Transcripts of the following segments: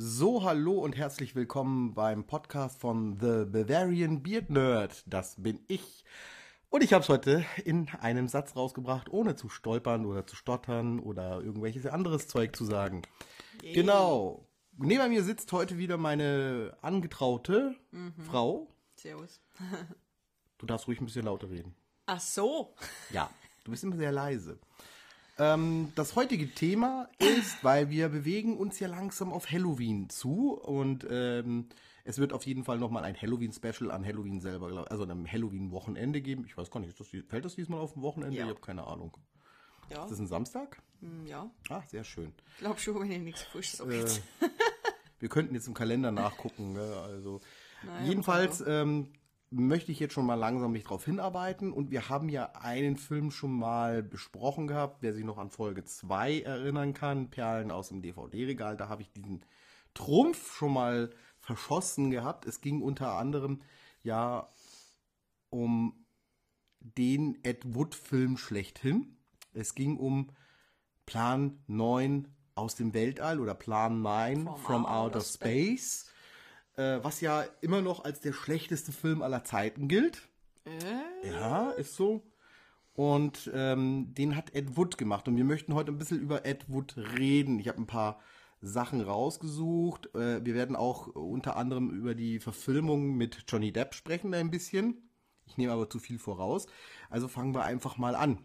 So, hallo und herzlich willkommen beim Podcast von The Bavarian Beard Nerd. Das bin ich. Und ich habe es heute in einem Satz rausgebracht, ohne zu stolpern oder zu stottern oder irgendwelches anderes Zeug zu sagen. Yay. Genau. Neben mir sitzt heute wieder meine angetraute Frau. Servus. Du darfst ruhig ein bisschen lauter reden. Ach so. Ja, du bist immer sehr leise. Ähm, das heutige Thema ist, weil wir bewegen uns ja langsam auf Halloween zu und ähm, es wird auf jeden Fall nochmal ein Halloween-Special an Halloween selber, glaub- also an einem Halloween-Wochenende geben. Ich weiß gar nicht, das, fällt das diesmal auf ein Wochenende? Ja. Ich habe keine Ahnung. Ja, Ist das ein Samstag? hm, ja. Ah, sehr schön. Glaub schon, wenn ich nichts falsch sage. Äh, wir könnten jetzt im Kalender nachgucken. Ne? Also Naja, jedenfalls aber- ähm, möchte ich jetzt schon mal langsam mich darauf hinarbeiten. Und wir haben ja einen Film schon mal besprochen gehabt, wer sich noch an Folge 2 erinnern kann, Perlen aus dem DVD-Regal. Da habe ich diesen Trumpf schon mal verschossen gehabt. Es ging unter anderem ja um den Ed Wood-Film schlechthin. Es ging um Plan 9 aus dem Weltall oder Plan 9 from, From Outer Outer Space, äh, was ja immer noch als der schlechteste Film aller Zeiten gilt. Äh? Ja, ist so. Und ähm, den hat Ed Wood gemacht. Und wir möchten heute ein bisschen über Ed Wood reden. Ich habe ein paar Sachen rausgesucht. Äh, wir werden auch unter anderem über die Verfilmung mit Johnny Depp sprechen ein bisschen. Ich nehme aber zu viel voraus. Also fangen wir einfach mal an.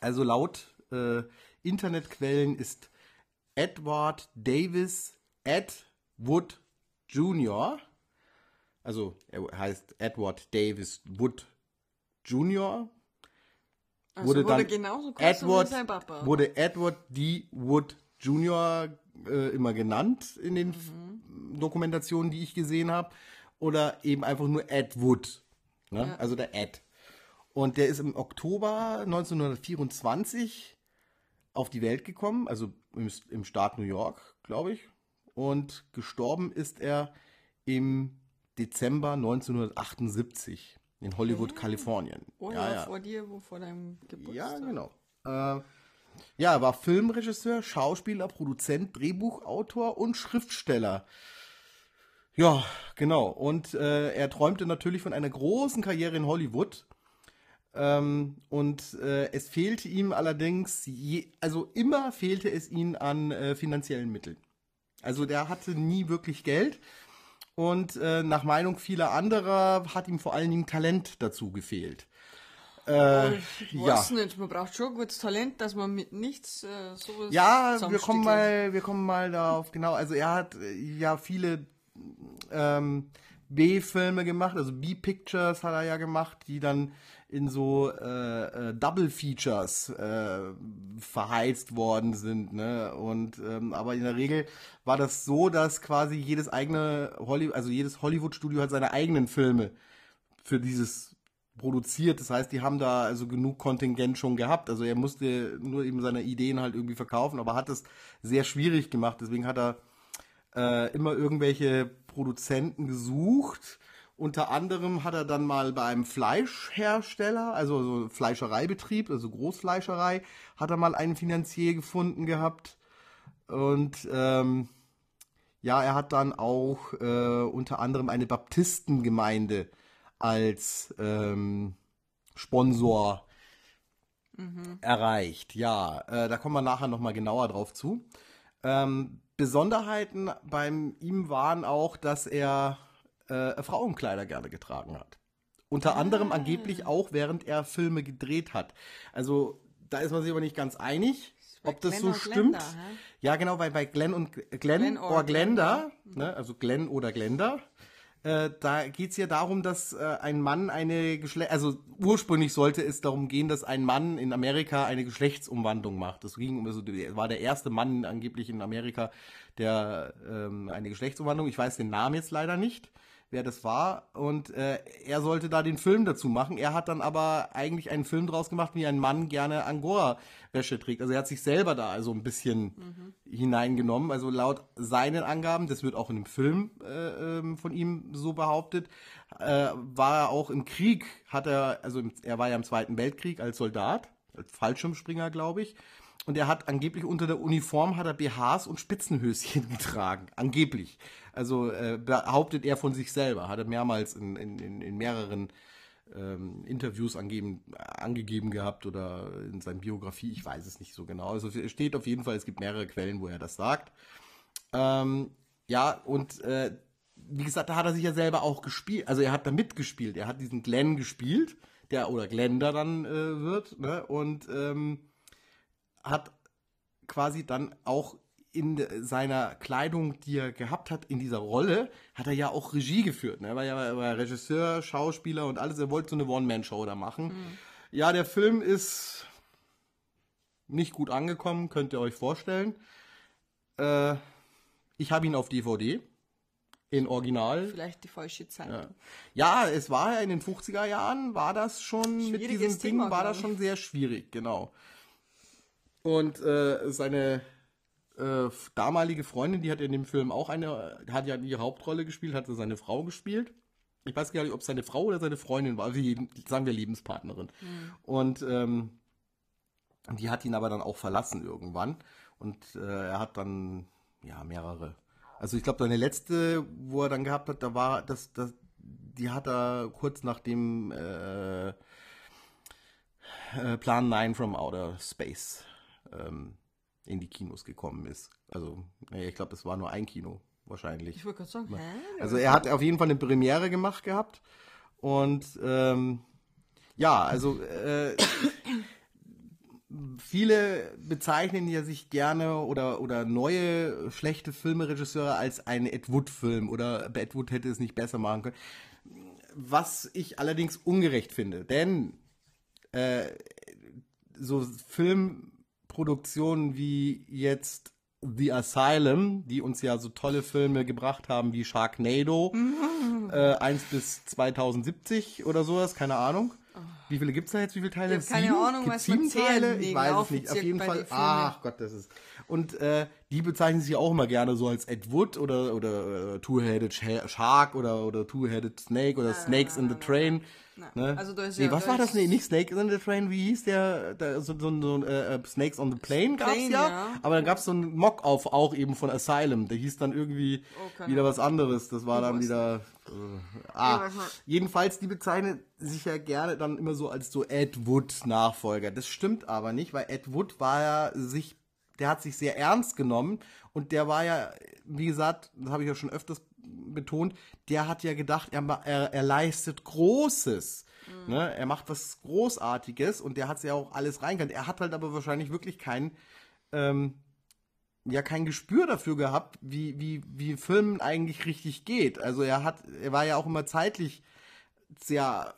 Also laut äh, Internetquellen ist Edward Davis Ed Wood Jr. Also er heißt Edward Davis Wood Jr. Also wurde wurde, dann Edward Papa. wurde Edward D. Wood Jr. Äh, immer genannt in den F- Dokumentationen, die ich gesehen habe, oder eben einfach nur Ed Wood, ne? Ja. also der Ed. Und der ist im Oktober 1924 auf die Welt gekommen, also im, im Staat New York, glaube ich. Und gestorben ist er im Dezember 1978 in Hollywood, Kalifornien. oh ja, vor dir, wo vor deinem Geburtstag. Ja, genau. Äh, ja, er war Filmregisseur, Schauspieler, Produzent, Drehbuchautor und Schriftsteller. Ja, genau. Und äh, er träumte natürlich von einer großen Karriere in Hollywood. Ähm, und äh, es fehlte ihm allerdings, je, also immer fehlte es ihm an äh, finanziellen Mitteln. Also der hatte nie wirklich Geld. Und äh, nach Meinung vieler anderer hat ihm vor allen Dingen Talent dazu gefehlt. Äh, Ich ja. weiß nicht, man braucht schon gutes Talent, dass man mit nichts äh, sowas Ja, wir kommen mal, wir kommen mal darauf, genau. Also er hat äh, ja viele ähm, B-Filme gemacht, also B-Pictures hat er ja gemacht, die dann in so äh, äh, Double Features äh, verheizt worden sind, ne? Und ähm, aber in der Regel war das so, dass quasi jedes eigene Hollywood, also jedes Hollywood-Studio hat seine eigenen Filme für dieses produziert. Das heißt, die haben da also genug Kontingent schon gehabt. Also er musste nur eben seine Ideen halt irgendwie verkaufen, aber hat es sehr schwierig gemacht. Deswegen hat er äh, immer irgendwelche Produzenten gesucht. Unter anderem hat er dann mal bei einem Fleischhersteller, also so Fleischereibetrieb, also Großfleischerei, hat er mal einen Finanzier gefunden gehabt. Und ähm, ja, er hat dann auch äh, unter anderem eine Baptistengemeinde als ähm, Sponsor erreicht. Ja, äh, da kommen wir nachher nochmal genauer drauf zu. Ähm, Besonderheiten beim ihm waren auch, dass er äh, Frauenkleider gerne getragen hat. Unter anderem angeblich auch, während er Filme gedreht hat. Also da ist man sich aber nicht ganz einig, ob das Glenn so stimmt. Glenda? Ja, genau, weil bei Glenn und Glenn, Glenn or or Glenda, ne, also Glenn oder Glenda, äh, da geht's ja darum, dass äh, ein Mann eine Geschle also ursprünglich sollte es darum gehen, dass ein Mann in Amerika eine Geschlechtsumwandlung macht. Das ging um, also war der erste Mann angeblich in Amerika, der ähm, eine Geschlechtsumwandlung, ich weiß den Namen jetzt leider nicht, wer das war. Und äh, er sollte da den Film dazu machen. Er hat dann aber eigentlich einen Film draus gemacht, wie ein Mann gerne Angora-Wäsche trägt. Also er hat sich selber da also ein bisschen hineingenommen. Also laut seinen Angaben, das wird auch in dem Film äh, ähm, von ihm so behauptet, äh, war er auch im Krieg, hat er, also er war ja im Zweiten Weltkrieg als Soldat, als Fallschirmspringer, glaube ich. und er hat angeblich unter der Uniform hat er BHs und Spitzenhöschen getragen. Angeblich. Also äh, behauptet er von sich selber. Hat er mehrmals in, in, in, mehreren ähm, Interviews angeben, angegeben gehabt oder in seiner Biografie. Ich weiß es nicht so genau. Also es steht auf jeden Fall, es gibt mehrere Quellen, wo er das sagt. Ähm, ja, und äh, wie gesagt, da hat er sich ja selber auch gespielt. Also er hat da mitgespielt. Er hat diesen Glenn gespielt, der oder Glenda dann äh, wird, ne? Und ähm, hat quasi dann auch in seiner Kleidung, die er gehabt hat, in dieser Rolle, hat er ja auch Regie geführt. Ne? Er war ja war Regisseur, Schauspieler und alles. Er wollte so eine One-Man-Show da machen. Mhm. Ja, der Film ist nicht gut angekommen, könnt ihr euch vorstellen. Äh, ich habe ihn auf DVD. In Original. Vielleicht die falsche Zeit. Ja. ja, es war ja in den 50er Jahren, war das schon, mit diesem Thema, Ding war das schon sehr schwierig, genau. Und äh, seine äh, damalige Freundin, die hat in dem Film auch eine, hat ja die Hauptrolle gespielt, hatte seine Frau gespielt. Ich weiß gar nicht, ob es seine Frau oder seine Freundin war, wie, sagen wir Lebenspartnerin. Mhm. Und ähm, die hat ihn aber dann auch verlassen irgendwann. Und äh, er hat dann ja mehrere also ich glaube, seine letzte, wo er dann gehabt hat, da war das, das die hat er kurz nachdem äh, äh, Plan 9 from Outer Space ähm, in die Kinos gekommen ist. Also, naja, ich glaube, es war nur ein Kino wahrscheinlich. Ich wollte gerade sagen, hä? Also er hat auf jeden Fall eine Premiere gemacht gehabt. Und ähm, ja, also äh, viele bezeichnen ja sich gerne oder, oder neue schlechte Filmeregisseure als einen Ed Wood-Film oder Ed Wood hätte es nicht besser machen können. Was ich allerdings ungerecht finde, denn äh, so Filmproduktionen wie jetzt The Asylum, die uns ja so tolle Filme gebracht haben wie Sharknado, mhm. äh, 1 bis 2070 oder sowas, keine Ahnung wie viele gibt es da jetzt? Wie viele Teile? Ich keine sieben? Ahnung, Gibt's was man Teile? Ich weiß es nicht. Auf jeden Fall. Ach Gott, das ist. Und äh, die bezeichnen sich auch immer gerne so als Ed Wood oder oder uh, Two-Headed Shark oder oder Two-Headed Snake oder nein, Snakes in the Train. Ne? Also da ist nee, ja, was war das? Nee, nicht Snake in the Train, wie hieß der? der so, so, so äh, Snakes on the Plane gab's Plane, ja, ja, aber dann gab's so einen Mock-auf auch eben von Asylum. Der hieß dann irgendwie oh, wieder was anderes. Das war dann wieder. Äh, ah, jedenfalls, die bezeichnen sich ja gerne dann immer so als so Ed Wood-Nachfolger. Das stimmt aber nicht, weil Ed Wood war ja sich, der hat sich sehr ernst genommen und der war ja, wie gesagt, das habe ich ja schon öfters betont, der hat ja gedacht, er, er, er leistet Großes. Mhm. Ne? Er macht was Großartiges und der hat ja auch alles reingekannt. Er hat halt aber wahrscheinlich wirklich kein, ähm, ja, kein Gespür dafür gehabt, wie, wie, wie Filmen eigentlich richtig geht. Also er hat, er war ja auch immer zeitlich sehr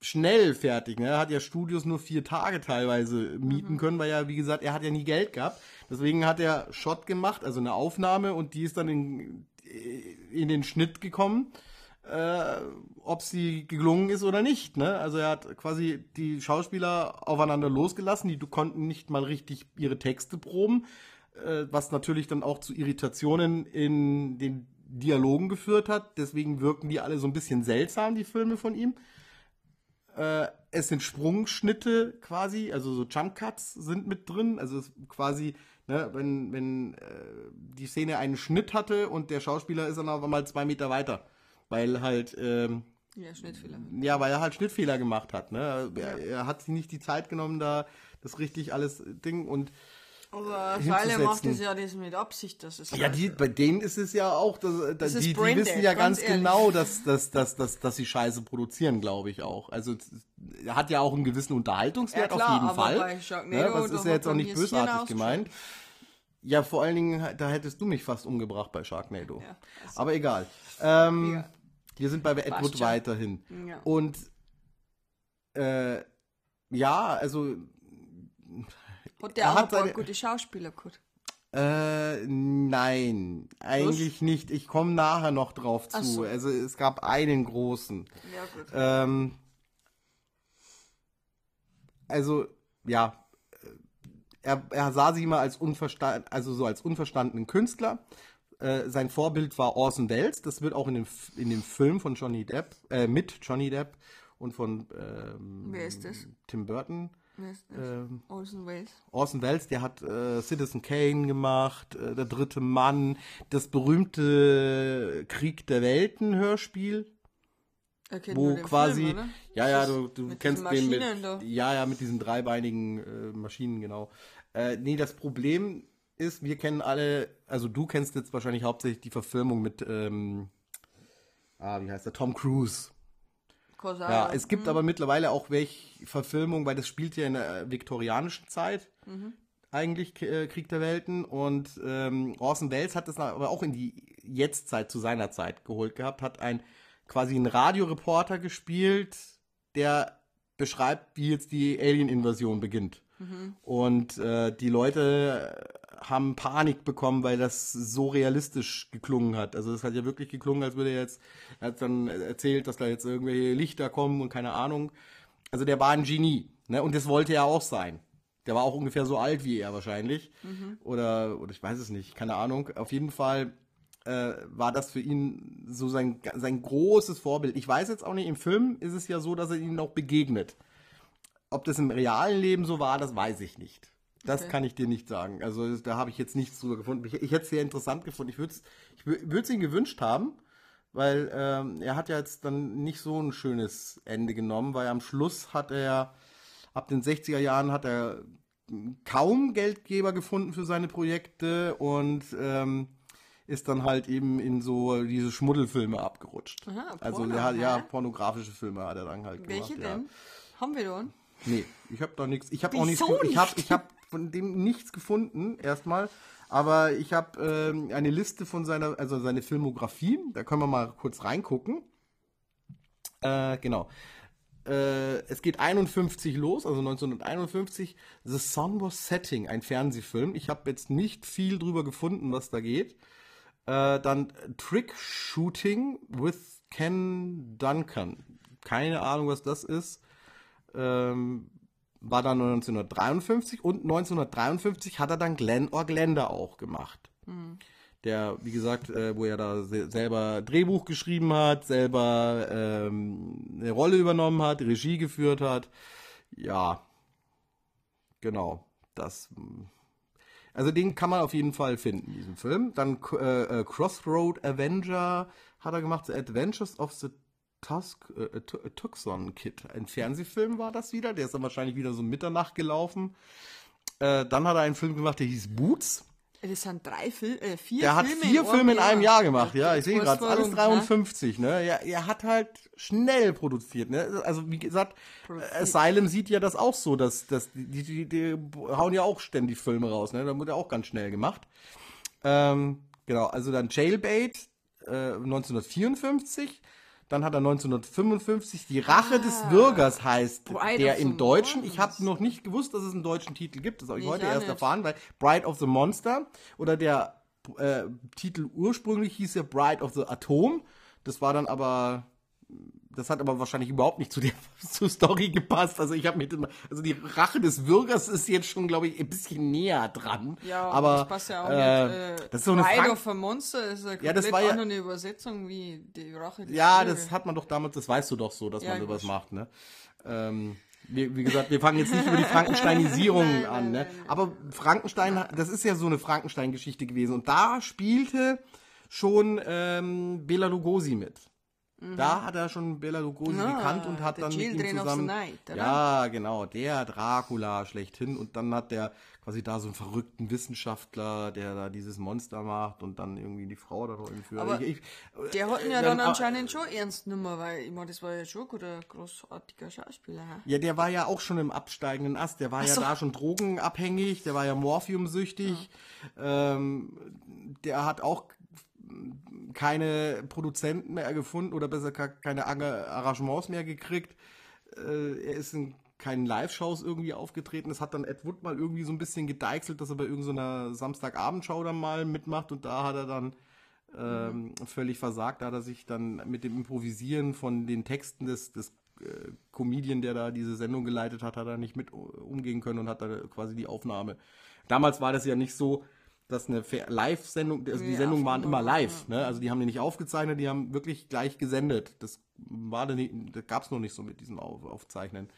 schnell fertig. Ne? Er hat ja Studios nur vier Tage teilweise mieten mhm. können, weil ja, wie gesagt, er hat ja nie Geld gehabt. Deswegen hat er Shot gemacht, also eine Aufnahme und die ist dann in in den Schnitt gekommen, äh, ob sie gelungen ist oder nicht. Ne? Also er hat quasi die Schauspieler aufeinander losgelassen, die konnten nicht mal richtig ihre Texte proben, äh, was natürlich dann auch zu Irritationen in den Dialogen geführt hat. Deswegen wirken die alle so ein bisschen seltsam, die Filme von ihm. Äh, es sind Sprungschnitte quasi, also so Jump Cuts sind mit drin. Also quasi Ne, wenn wenn äh, die Szene einen Schnitt hatte und der Schauspieler ist dann auf einmal zwei Meter weiter, weil halt ähm, ja, Schnittfehler. Ja, weil er halt Schnittfehler gemacht hat. Ne? Er, ja. er, hat sich nicht die Zeit genommen, da das richtig alles Ding und aber Weile macht es ja das mit Absicht, dass es. Ja, die, bei denen ist es ja auch, dass, das die, die wissen ja ganz, ganz genau, dass, dass, dass, dass, dass sie Scheiße produzieren, glaube ich auch. Also er hat ja auch einen gewissen Unterhaltungswert ja, klar, auf jeden Fall. Bei Sharknado, ja, das ist ja jetzt auch nicht bösartig gemeint. Ja, vor allen Dingen, da hättest du mich fast umgebracht bei Sharknado. Ja, also Aber egal. Ähm, ja. Wir sind bei Edward weiterhin. Ja. Und äh, ja, also hat der hat seine, gute Schauspieler gut? Äh, nein, eigentlich Was? nicht. Ich komme nachher noch drauf zu. So. Also es gab einen großen. Ja, gut. Ähm, also, ja, er, er sah sich immer als unverstand, also so als unverstandenen Künstler. Äh, sein Vorbild war Orson Welles. Das wird auch in dem, in dem Film von Johnny Depp, äh, mit Johnny Depp und von ähm, Wer ist das? Tim Burton Wer ist das? Ähm, Orson Welles. Orson Welles, der hat äh, Citizen Kane gemacht, äh, Der dritte Mann, das berühmte Krieg der Welten Hörspiel, wo quasi, Film, ja, ja, du, du kennst den mit, ja, ja, mit diesen dreibeinigen äh, Maschinen, genau. Äh, nee, das Problem ist, wir kennen alle, also du kennst jetzt wahrscheinlich hauptsächlich die Verfilmung mit, ähm, ah, wie heißt der, Tom Cruise. Cosa- Ja, es gibt aber mittlerweile auch welche Verfilmungen, weil das spielt ja in der äh, viktorianischen Zeit. Eigentlich äh, Krieg der Welten. Und ähm, Orson Welles hat das aber auch in die Jetztzeit zu seiner Zeit geholt gehabt, hat ein quasi einen Radioreporter gespielt, der beschreibt, wie jetzt die Alien-Invasion beginnt. Und äh, die Leute haben Panik bekommen, weil das so realistisch geklungen hat. Also es hat ja wirklich geklungen, als würde er jetzt, er hat dann erzählt, dass da jetzt irgendwelche Lichter kommen und keine Ahnung. Also der war ein Genie, ne? Und das wollte er auch sein. Der war auch ungefähr so alt wie er wahrscheinlich. Oder, oder ich weiß es nicht, keine Ahnung. Auf jeden Fall äh, war das für ihn so sein, sein großes Vorbild. Ich weiß jetzt auch nicht, im Film ist es ja so, dass er ihnen auch begegnet. Ob das im realen Leben so war, das weiß ich nicht. Das Okay. kann ich dir nicht sagen. Also da habe ich jetzt nichts drüber gefunden. Ich, ich hätte es sehr interessant gefunden. Ich würde es ich ihm gewünscht haben, weil ähm, er hat ja jetzt dann nicht so ein schönes Ende genommen, weil am Schluss hat er, ab den 60er Jahren hat er kaum Geldgeber gefunden für seine Projekte und ähm, ist dann halt eben in so diese Schmuddelfilme abgerutscht. Aha, also Porno, der hat, ja, pornografische Filme hat er dann halt Welche gemacht. Ja. denn? Haben wir da? Nee, ich habe da nichts. Ich habe auch nichts. Ich habe ich hab von dem nichts gefunden erstmal. Aber ich habe ähm, eine Liste von seiner, also seine Filmografie. Da können wir mal kurz reingucken. Äh, genau. Äh, es geht 51 los, also 1951. The Sun Was Setting, ein Fernsehfilm. Ich habe jetzt nicht viel drüber gefunden, was da geht. Äh, dann Trick Shooting with Ken Duncan. Keine Ahnung, was das ist. Ähm, war dann 1953 und 1953 hat er dann Glenn Orglender auch gemacht. Der, wie gesagt, äh, wo er da se selber Drehbuch geschrieben hat, selber ähm, eine Rolle übernommen hat, Regie geführt hat. Ja, genau. Das. Also den kann man auf jeden Fall finden, diesen Film. Dann äh, äh, Crossroad Avenger hat er gemacht, The Adventures of the Tusk, äh, Tu- Tucson Kid. Ein Fernsehfilm war das wieder, der ist dann wahrscheinlich wieder so Mitternacht gelaufen. Äh, dann hat er einen Film gemacht, der hieß Boots. Das sind drei Fil äh, vier Der hat Filme vier Filme in einem Jahr gemacht, ja, ich sehe gerade, alles warum, 53, ne? Ja, er hat halt schnell produziert, ne? Also wie gesagt, Produziert. Asylum sieht ja das auch so, dass, dass die, die, die, hauen ja auch ständig Filme raus, ne? Da wurde ja auch ganz schnell gemacht. Ähm, genau, also dann Jailbait äh, 1954. Dann hat er 1955 Die Rache des Bürgers heißt Ah. Bride der im Deutschen. Ich habe noch nicht gewusst, dass es einen deutschen Titel gibt. Das habe ich heute ich auch erst nicht. erfahren, weil Bride of the Monster oder der äh, Titel ursprünglich hieß ja Bride of the Atom. Das war dann aber das hat aber wahrscheinlich überhaupt nicht zu der zur Story gepasst. Also ich habe mit dem, also die Rache des Bürgers ist jetzt schon, glaube ich, ein bisschen näher dran. Ja, aber das passt ja auch äh, nicht. Äh, das ist so eine of a Monster ist eine Ja, das war ja- andere Übersetzung wie die Rache des Ja, Bürgers. das hat man doch damals, das weißt du doch so, dass Ja, man sowas gut. macht, ne? Ähm, wie, wie gesagt, wir fangen jetzt nicht über die Frankensteinisierung Nein, an, ne? Aber Frankenstein, das ist ja so eine Frankenstein-Geschichte gewesen. Und da spielte schon ähm, Bela Lugosi mit. Da hat er schon Bela Lugosi Mhm. Ah, gekannt und hat dann mit ihm Children of the zusammen. Night, oder? ja, genau, der Dracula schlechthin. Und dann hat der quasi da so einen verrückten Wissenschaftler, der da dieses Monster macht und dann irgendwie die Frau da entführt. Aber Ich- ich- Der hat ihn ja äh, dann dann- anscheinend schon ernst genommen, weil ich meine, das war ja schon ein guter, großartiger Schauspieler. hä? Ja, der war ja auch schon im absteigenden Ast. Der war ja so. da schon drogenabhängig, der war ja morphiumsüchtig. Ähm, der hat auch keine Produzenten mehr gefunden oder besser keine Arra- Arrangements mehr gekriegt. Äh, er ist in keinen Live-Shows irgendwie aufgetreten. Das hat dann Ed Wood mal irgendwie so ein bisschen gedeichselt, dass er bei irgendeiner Samstagabendshow dann mal mitmacht und da hat er dann ähm, völlig versagt. Da hat er sich dann mit dem Improvisieren von den Texten des, des äh, Comedian, der da diese Sendung geleitet hat, hat er nicht mit umgehen können und hat dann quasi die Aufnahme. Damals war das ja nicht so, dass eine Live-Sendung, also die Nee, Sendungen waren immer live, ne? Also die haben die nicht aufgezeichnet, die haben wirklich gleich gesendet. Das war dann nicht, das gab's noch nicht so mit diesem Auf, Aufzeichnen.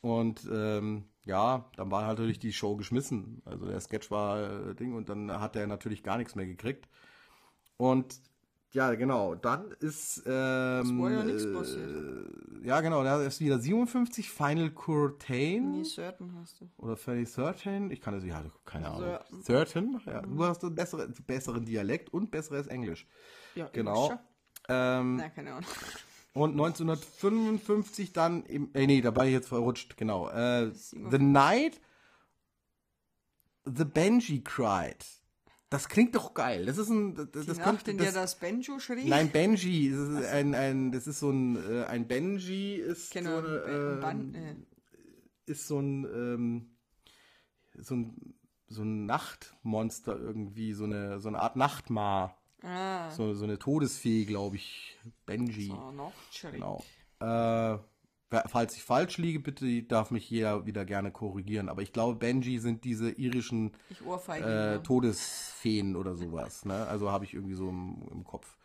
Und ähm, ja, dann war halt natürlich die Show geschmissen. Also der Sketch war äh, Ding und dann hat er natürlich gar nichts mehr gekriegt. Und ja, genau, dann ist. Ähm, war ja nichts äh, passiert. Ja, genau, da ist wieder 57, Final Curtain. Nee, Certain hast du. Oder Fanny 13? Ich kann das ja, keine Ahnung. Certain. 13? Ja, du hast einen bessere, besseren Dialekt und besseres Englisch. Ja, Genau. Ähm, ja. Na, keine Ahnung. und 1955 dann, im, äh, nee, da war ich jetzt verrutscht, genau. Äh, the Night The Benji Cried. Das klingt doch geil. Das ist ein, das, das Die Nacht, könnte, in das, der das Banjo schrie. Nein, Benji. Das ist ein, ein, das ist so ein, äh, ein Benji ist Genau, so, eine, ein Ban- ähm, äh, ist so ein, ähm, so ein, so ein Nachtmonster irgendwie, so eine, so eine Art Nachtmar. Ah, So, so eine Todesfee, glaube ich. Benji. so, Nachtschreck. Genau. Äh, falls ich falsch liege, bitte darf mich jeder wieder gerne korrigieren. Aber ich glaube, Benji sind diese irischen äh. Todesfeen oder sowas. Ne? Also habe ich irgendwie so im, im Kopf.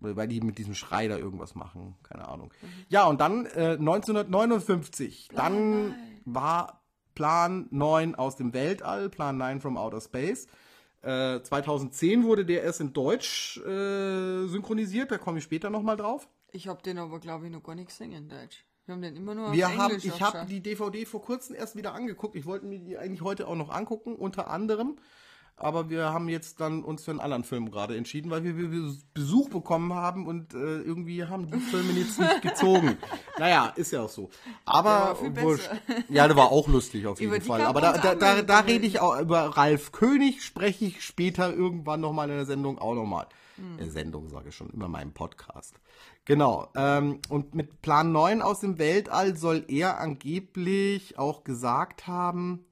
Weil die mit diesem Schrei da irgendwas machen. Keine Ahnung. Ja, und dann äh, 1959. Dann war Plan 9 aus dem Weltall, Plan 9 from Outer Space. Äh, 2010 wurde der erst in Deutsch äh, synchronisiert, da komme ich später nochmal drauf. Ich hab den aber, glaube ich, noch gar nicht gesehen in Deutsch. Wir haben den immer nur auf Wir haben, Englisch ich habe die DVD vor kurzem erst wieder angeguckt. Ich wollte mir die eigentlich heute auch noch angucken, unter anderem. Aber wir haben jetzt dann uns für einen anderen Film gerade entschieden, weil wir, Besuch bekommen haben und äh, irgendwie haben die Filme jetzt nicht gezogen. Naja, ist ja auch so. Aber. Ja, der war auch lustig auf jeden Fall. Aber da, da, da, da rede ich auch über Ralf König, spreche ich später irgendwann nochmal in der Sendung auch nochmal. Hm. Äh, Sendung sage ich schon, über meinen Podcast. Genau. Ähm, und mit Plan 9 aus dem Weltall soll er angeblich auch gesagt haben,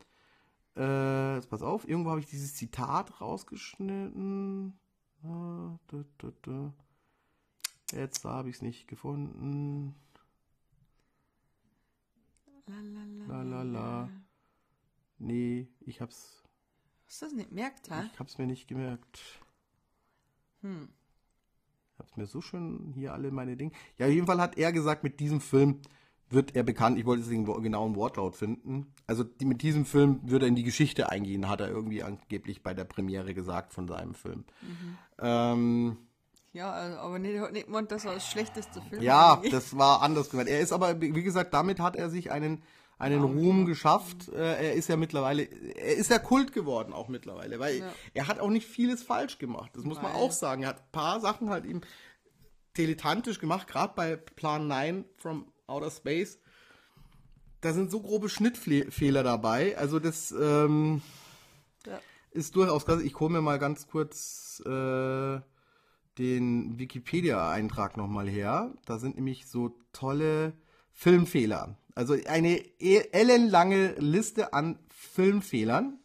äh, jetzt pass auf, irgendwo habe ich dieses Zitat rausgeschnitten. Ah. Jetzt habe ich es nicht gefunden. La la la. Nee, ich hab's, Hast du das nicht gemerkt, ha? ich hab's mir nicht gemerkt. Hm. Ich hab's mir so schön hier alle meine Dinge. Ja, auf jeden Fall hat er gesagt, mit diesem Film wird er bekannt. Ich wollte jetzt den genauen Wortlaut finden. Also die, mit diesem Film würde er in die Geschichte eingehen, hat er irgendwie angeblich bei der Premiere gesagt von seinem Film. Ähm, Ja, also, aber nicht, nicht gemeint, dass er das schlechteste Film Ja, eigentlich- das war anders gemeint. Er ist aber, wie gesagt, damit hat er sich einen, einen Ruhm geschafft. Äh, Er ist ja mittlerweile, er ist ja Kult geworden auch mittlerweile, weil Ja. er hat auch nicht vieles falsch gemacht. Das muss man Weil- auch sagen. Er hat ein paar Sachen halt eben dilettantisch gemacht, gerade bei Plan 9 from Outer Space. Da sind so grobe Schnittfehler dabei. Also das ähm, Ja. ist durchaus krass. Ich hole mir mal ganz kurz äh, den Wikipedia-Eintrag nochmal her. Da sind nämlich so tolle Filmfehler. Also eine e- ellenlange Liste an Filmfehlern.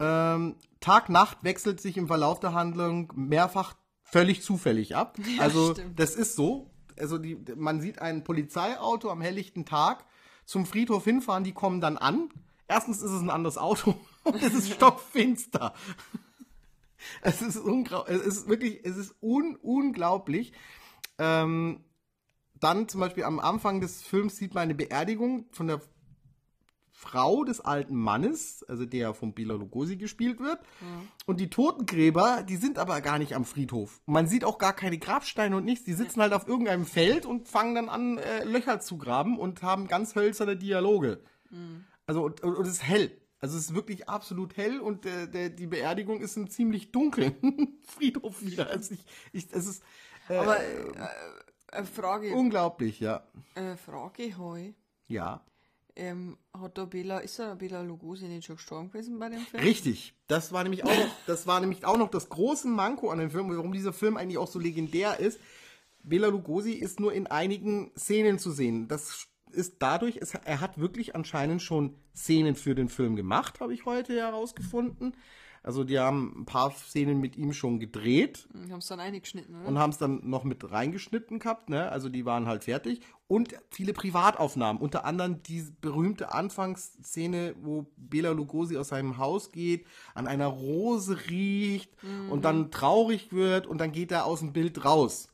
Ähm, Tag-Nacht wechselt sich im Verlauf der Handlung mehrfach völlig zufällig ab. Ja, also stimmt. das ist so. Also die, man sieht ein Polizeiauto am helllichten Tag zum Friedhof hinfahren, die kommen dann an. Erstens ist es ein anderes Auto und es ist stockfinster. Es ist, es ist wirklich, es ist un unglaublich. Ähm, dann zum Beispiel am Anfang des Films sieht man eine Beerdigung von der Frau des alten Mannes, also der von Bela Lugosi gespielt wird. Und die Totengräber, die sind aber gar nicht am Friedhof. Man sieht auch gar keine Grabsteine und nichts. Die sitzen halt auf irgendeinem Feld und fangen dann an, äh, Löcher zu graben und haben ganz hölzerne Dialoge. Also, und, und, und es ist hell. Also es ist wirklich absolut hell und äh, der, die Beerdigung ist im ziemlich dunklen Friedhof wieder. Also ich, ich, es ist äh, Aber äh, Frage, unglaublich, ja. äh, Frage heu. Ja. Ähm, hat der Bela, ist der Bela Lugosi nicht schon gestorben gewesen bei dem Film? Richtig. Das war nämlich auch noch, das war nämlich auch noch das große Manko an dem Film, warum dieser Film eigentlich auch so legendär ist. Bela Lugosi ist nur in einigen Szenen zu sehen. Das ist dadurch, es, er hat wirklich anscheinend schon Szenen für den Film gemacht, habe ich heute herausgefunden. Also die haben ein paar Szenen mit ihm schon gedreht Haben es dann eingeschnitten, oder? und haben es dann noch mit reingeschnitten gehabt, ne? Also die waren halt fertig. Und viele Privataufnahmen, unter anderem die berühmte Anfangsszene, wo Bela Lugosi aus seinem Haus geht, an einer Rose riecht und dann traurig wird und dann geht er aus dem Bild raus.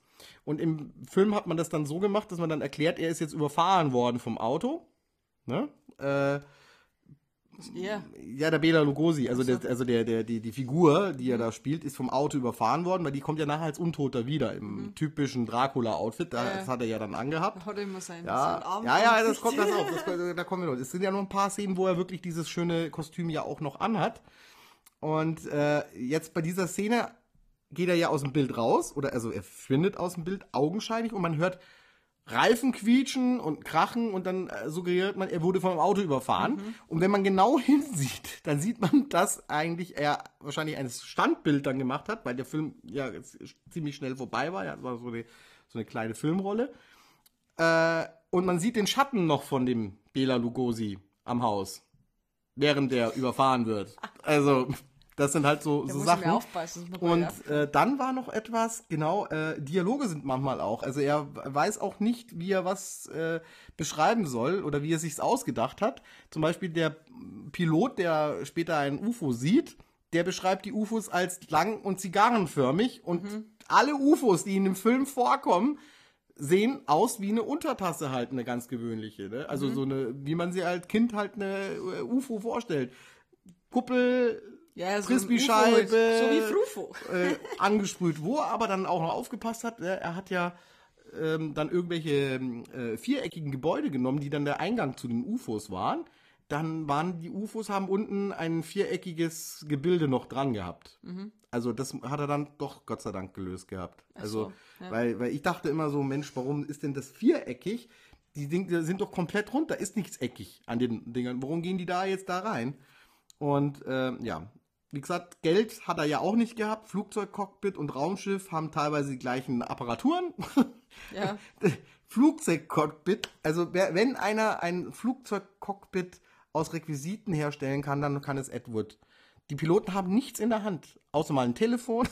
Und im Film hat man das dann so gemacht, dass man dann erklärt, er ist jetzt überfahren worden vom Auto. Ne? Äh, Ja. ja, der Bela Lugosi, also, der, also der, der, die, die Figur, die er da spielt, ist vom Auto überfahren worden, weil die kommt ja nachher als Untoter wieder im typischen Dracula-Outfit. Da- Mhm. Ja. Das hat er ja dann angehabt. Hat er immer sein, Ja, sein ja, ja, das kommt das auf. Das, da kommen wir noch. Es sind ja noch ein paar Szenen, wo er wirklich dieses schöne Kostüm ja auch noch anhat. Und äh, jetzt bei dieser Szene geht er ja aus dem Bild raus, oder also er findet aus dem Bild augenscheinlich und man hört Reifen quietschen und krachen und dann äh, suggeriert man, er wurde vom Auto überfahren. Und wenn man genau hinsieht, dann sieht man, dass eigentlich er wahrscheinlich ein Standbild dann gemacht hat, weil der Film ja ziemlich schnell vorbei war. Ja, es war so eine, so eine kleine Filmrolle. Äh, und man sieht den Schatten noch von dem Bela Lugosi am Haus, während der überfahren wird. Also, das sind halt so, Da so Sachen. Und äh, dann war noch etwas, genau, äh, Dialoge sind manchmal auch. Also er weiß auch nicht, wie er was äh, beschreiben soll oder wie er sich's ausgedacht hat. Zum Beispiel der Pilot, der später ein UFO sieht, der beschreibt die UFOs als lang und zigarrenförmig und alle UFOs, die in dem Film vorkommen, sehen aus wie eine Untertasse halt, eine ganz gewöhnliche. Ne? Also so eine, wie man sie als Kind halt eine äh, UFO vorstellt. Kuppel, ja, so Frisbee-Scheibe, So wie Frufo. äh, angesprüht, wo er aber dann auch noch aufgepasst hat, äh, er hat ja ähm, dann irgendwelche ähm, äh, viereckigen Gebäude genommen, die dann der Eingang zu den UFOs waren. Dann waren die UFOs, haben unten ein viereckiges Gebilde noch dran gehabt. Also das hat er dann doch Gott sei Dank gelöst gehabt. Also, so, ja. weil, weil ich dachte immer so, Mensch, warum ist denn das viereckig? Die Dinge sind doch komplett rund, da ist nichts eckig an den Dingern. Warum gehen die da jetzt da rein? Und ähm, ja, wie gesagt, Geld hat er ja auch nicht gehabt. Flugzeugcockpit und Raumschiff haben teilweise die gleichen Apparaturen. Ja. Flugzeugcockpit, also wenn einer ein Flugzeugcockpit aus Requisiten herstellen kann, dann kann es Edward. Die Piloten haben nichts in der Hand, außer mal ein Telefon.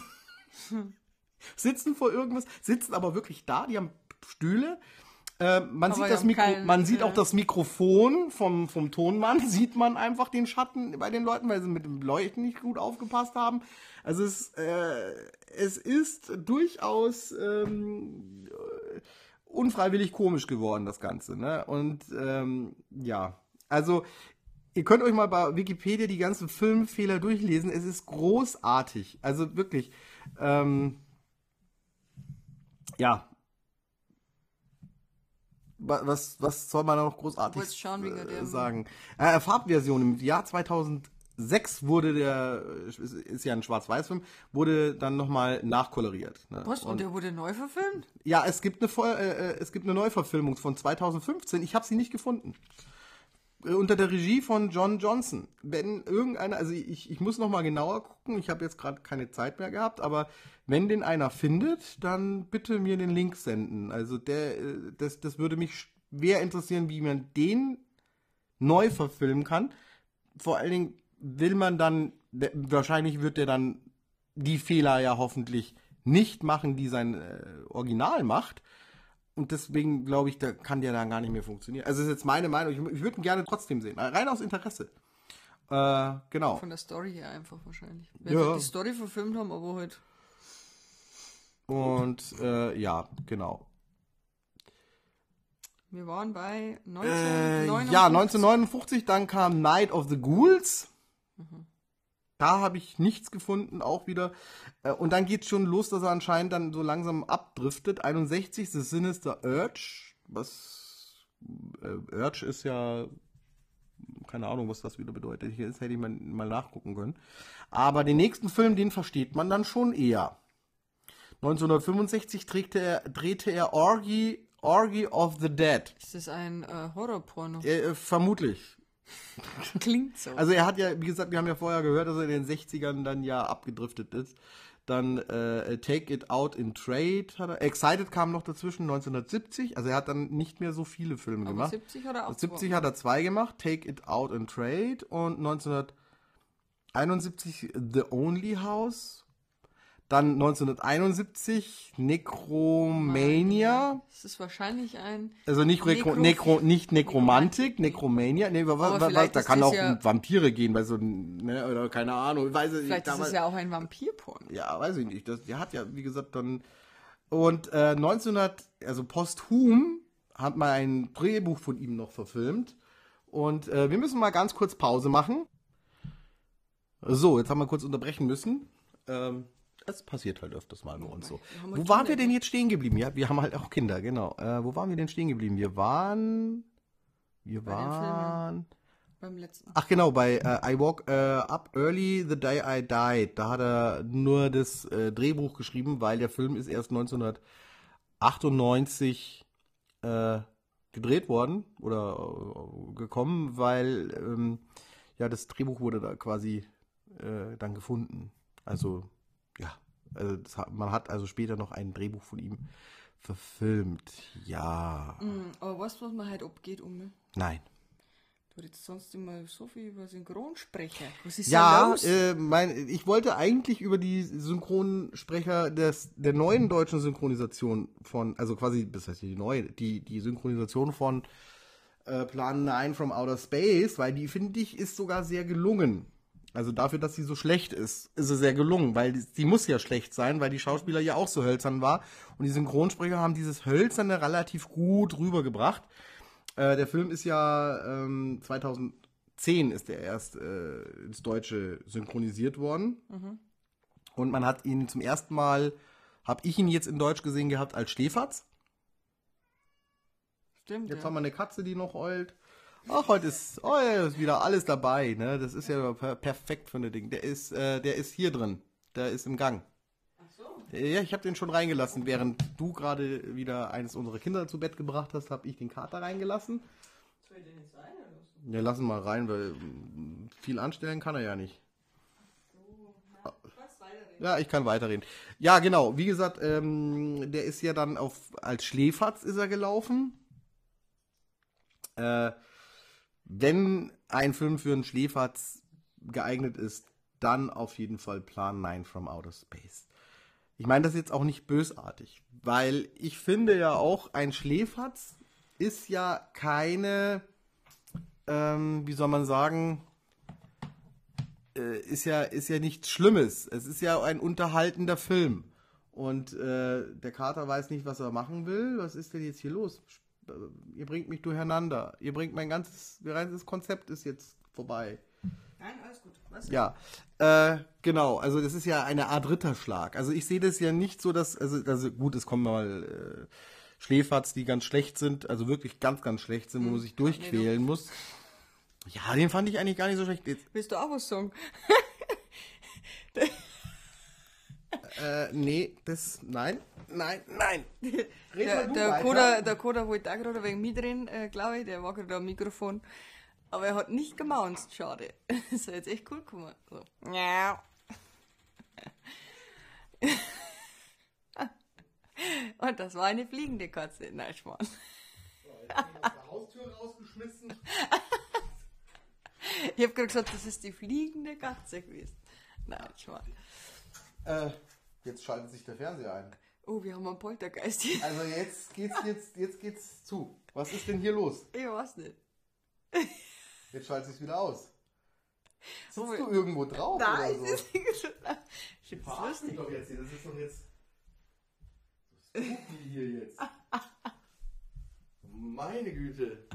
sitzen vor irgendwas, sitzen aber wirklich da, die haben Stühle. Äh, man Aber sieht, das Mikro keinen- man sieht auch das Mikrofon vom, vom Tonmann, sieht man einfach den Schatten bei den Leuten, weil sie mit dem Leuchten nicht gut aufgepasst haben. Also es, äh, es ist durchaus ähm, äh, unfreiwillig komisch geworden, das Ganze. Ne? Und ähm, ja, also ihr könnt euch mal bei Wikipedia die ganzen Filmfehler durchlesen. Es ist großartig. Also wirklich. Ähm, ja. Wa- Was, was soll man da noch großartig äh, sagen? Äh, Farbversion im Jahr 2006 wurde der, äh, ist, ja ein Schwarz-Weiß-Film, wurde dann nochmal nachkoloriert. Ne? Was? Und der wurde neu verfilmt? Ja, es gibt eine äh, äh, es gibt eine Neuverfilmung von 2015. Ich habe sie nicht gefunden. Äh, unter der Regie von John Johnson. Wenn irgendeiner, also ich, ich muss noch mal genauer gucken. Ich habe jetzt gerade keine Zeit mehr gehabt, aber wenn den einer findet, dann bitte mir den Link senden. Also der, äh, das, das würde mich schwer interessieren, wie man den neu verfilmen kann. Vor allen Dingen will man dann, wahrscheinlich wird der dann die Fehler ja hoffentlich nicht machen, die sein äh, Original macht. Und deswegen glaube ich, da kann der dann gar nicht mehr funktionieren. Also das ist jetzt meine Meinung. Ich, ich würde ihn gerne trotzdem sehen. Rein aus Interesse. Äh, genau. Von der Story her einfach wahrscheinlich. Wenn Ja. die Story verfilmt haben, aber halt. Und äh, ja, genau. Wir waren bei Äh, 1959. ja, 1959, dann kam Night of the Ghouls. Da habe ich nichts gefunden, auch wieder. Äh, Und dann geht schon los, dass er anscheinend dann so langsam abdriftet. 61, The Sinister Urge. Was. Äh, Urge ist ja. Keine Ahnung, was das wieder bedeutet. Hier ist, hätte ich mal, mal nachgucken können. Aber den nächsten Film, den versteht man dann schon eher. 1965 drehte er, drehte er Orgy, Orgy of the Dead. Ist das ein äh, Horrorporno? Äh, vermutlich. Klingt so. Also er hat ja, wie gesagt, wir haben ja vorher gehört, dass er in den 60ern dann ja abgedriftet ist. Dann äh, Take It Out in Trade hat er. Excited kam noch dazwischen 1970. Also er hat dann nicht mehr so viele Filme aber gemacht. 70 hat er auch 70 hat er zwei gemacht, Take It Out in Trade und 1971 The Only House. Dann 1971 Necromania. Das ist wahrscheinlich ein. Also nicht, Nekro- Nekro, nicht Nekromantik, Nekromantik. Necromania. Nee, wa- wa- Aber wa- vielleicht da kann auch ja- um Vampire gehen, bei so ne, oder keine Ahnung. Ich weiß Vielleicht nicht. ist es ja auch ein Vampirporno. Ja, weiß ich nicht. Das, der hat ja, wie gesagt, dann. Und äh, 1900, also posthum, hat man ein Drehbuch von ihm noch verfilmt. Und äh, wir müssen mal ganz kurz Pause machen. So, jetzt haben wir kurz unterbrechen müssen. Ähm, das passiert halt öfters mal bei uns so. Wo waren wir denn jetzt stehen geblieben? Ja, wir haben halt auch Kinder, genau. Äh, wo waren wir denn stehen geblieben? Wir waren. Wir Bei waren. Beim letzten. Ach genau, bei äh, I Walk äh, Up Early the Day I Died. Da hat er nur das äh, Drehbuch geschrieben, weil der Film ist erst 1998 äh, gedreht worden oder äh, gekommen, weil ähm, ja das Drehbuch wurde da quasi dann gefunden. Also ja, also hat, man hat also später noch ein Drehbuch von ihm verfilmt. Ja, Mhm, aber weißt du, was mir heute abgeht, um? nein. Du redest sonst immer so viel über Synchronsprecher. Was ist Ja, los? äh, mein, ich wollte eigentlich über die Synchronsprecher des, der neuen deutschen Synchronisation von, also quasi, das heißt die neue, die, die Synchronisation von äh, Plan 9 from Outer Space, weil die, finde ich, ist sogar sehr gelungen. Also dafür, dass sie so schlecht ist, ist sie sehr gelungen, weil sie muss ja schlecht sein, weil die Schauspieler ja auch so hölzern war. Und die Synchronsprecher haben dieses Hölzerne relativ gut rübergebracht. Äh, der Film ist ja ähm, 2010 ist der erst äh, ins Deutsche synchronisiert worden. Und man hat ihn zum ersten Mal, habe ich ihn jetzt in Deutsch gesehen gehabt als Schläferz. Stimmt, Jetzt ja. haben wir eine Katze, die noch heult. Ach, heute ist, oh, ist wieder alles dabei, ne? Das ist ja per perfekt für ein Ding. Der ist, äh, der ist hier drin. Der ist im Gang. Ach so. Ja, ich habe den schon reingelassen. Während du gerade wieder eines unserer Kinder zu Bett gebracht hast, habe ich den Kater reingelassen. Soll ich den jetzt rein oder so? Ja, lass ihn mal rein, weil mm, viel anstellen kann er ja nicht. Du kannst weiterreden. Ja, ich kann weiterreden. Ja, genau. Wie gesagt, ähm, der ist ja dann auf als Schläferz ist er gelaufen. Äh, wenn ein Film für einen Schläferz geeignet ist, dann auf jeden Fall Plan 9 from Outer Space. Ich meine das jetzt auch nicht bösartig, weil ich finde ja auch, ein Schläferz ist ja keine, ähm, wie soll man sagen, äh, ist ja, ist ja nichts Schlimmes. Es ist ja ein unterhaltender Film. Und äh, der Kater weiß nicht, was er machen will. Was ist denn jetzt hier los? Äh, Ihr bringt mich durcheinander. Ihr bringt mein ganzes, mein ganzes Konzept ist jetzt vorbei. Nein, alles gut. Was? Ja, äh, genau. Also das ist ja eine Art Ritterschlag. Also ich sehe das ja nicht so, dass, also, also gut, es kommen mal äh, Schläferz, die ganz schlecht sind, also wirklich ganz, ganz schlecht sind, wo man sich durchquälen muss. Ja, den fand ich eigentlich gar nicht so schlecht. Jetzt, Willst du auch was sagen? äh, nee, das, nein, nein, nein. Red Der, der. Koda, der Koda wollte auch gerade wegen mitreden, äh, glaube ich. Der war gerade am Mikrofon. Aber er hat nicht gemaunzt. Schade. Das ist jetzt echt cool gekommen. So. Ja. Und das war eine fliegende Katze. Nein, Schmarrn. aus der Haustür rausgeschmissen. Ich habe gerade gesagt, das ist die fliegende Katze gewesen. Nein, Schmarrn. Äh, jetzt schaltet sich der Fernseher ein. Oh, wir haben einen Poltergeist hier. Also jetzt geht's jetzt, jetzt geht's zu. Was ist denn hier los? Ich weiß nicht. Jetzt schaltet sich's wieder aus. Sitzt Oh, du irgendwo drauf Nein, oder das so? ist so. Ich lustig. doch jetzt hier. Das ist doch jetzt. So spooky hier jetzt. Meine Güte.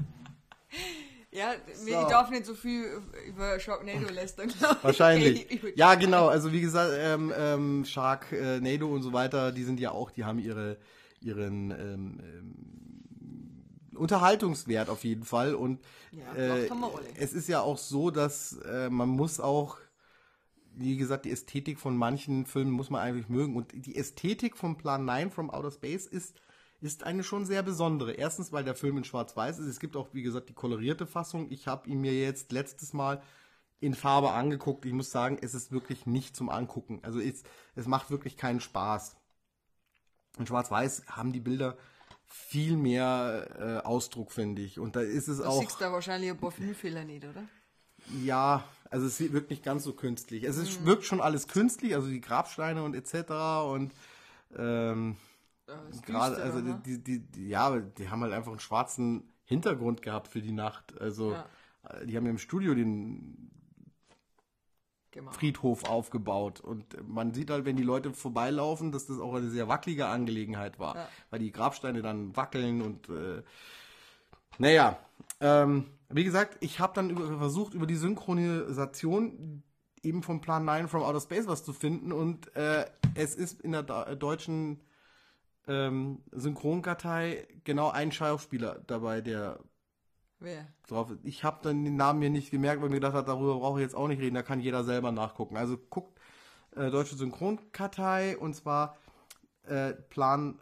Ja, So. ich darf nicht so viel über Sharknado lästern, glaube ich. Wahrscheinlich. Ich- Ja, genau. Also wie gesagt, ähm, ähm, Shark, äh, Nado und so weiter, die sind ja auch, die haben ihre, ihren ähm, ähm, Unterhaltungswert auf jeden Fall. Und Ja, äh, wir es ist ja auch so, dass äh, man muss auch, wie gesagt, die Ästhetik von manchen Filmen muss man eigentlich mögen. Und die Ästhetik von Plan 9 from Outer Space ist ist eine schon sehr besondere. Erstens, weil der Film in Schwarz-Weiß ist. Es gibt auch, wie gesagt, die kolorierte Fassung. Ich habe ihn mir jetzt letztes Mal in Farbe angeguckt. Ich muss sagen, es ist wirklich nicht zum Angucken. Also es, es macht wirklich keinen Spaß. In Schwarz-Weiß haben die Bilder viel mehr äh, Ausdruck, finde ich. Und da ist es Du auch. siehst da wahrscheinlich ein paar Filmfehler nicht, oder? Ja, also es wirkt nicht ganz so künstlich. Es Mhm. ist, wirkt schon alles künstlich, also die Grabsteine und etc. Und ähm, gerade, düster, also ne? die, die, die, ja, die haben halt einfach einen schwarzen Hintergrund gehabt für die Nacht. Also Ja. äh, die haben ja im Studio den Genau. Friedhof aufgebaut und man sieht halt, wenn die Leute vorbeilaufen, dass das auch eine sehr wackelige Angelegenheit war, Ja. weil die Grabsteine dann wackeln und äh, naja, ähm, Wie gesagt, ich habe dann über, versucht, über die Synchronisation eben vom Plan 9 from Outer Space was zu finden und äh, es ist in der da deutschen ähm, Synchronkartei genau ein Schauspieler dabei, der Wer? drauf. Ich habe dann den Namen mir nicht gemerkt, weil mir gedacht hat, darüber brauche ich jetzt auch nicht reden, da kann jeder selber nachgucken. Also guckt äh, deutsche Synchronkartei und zwar äh, Plan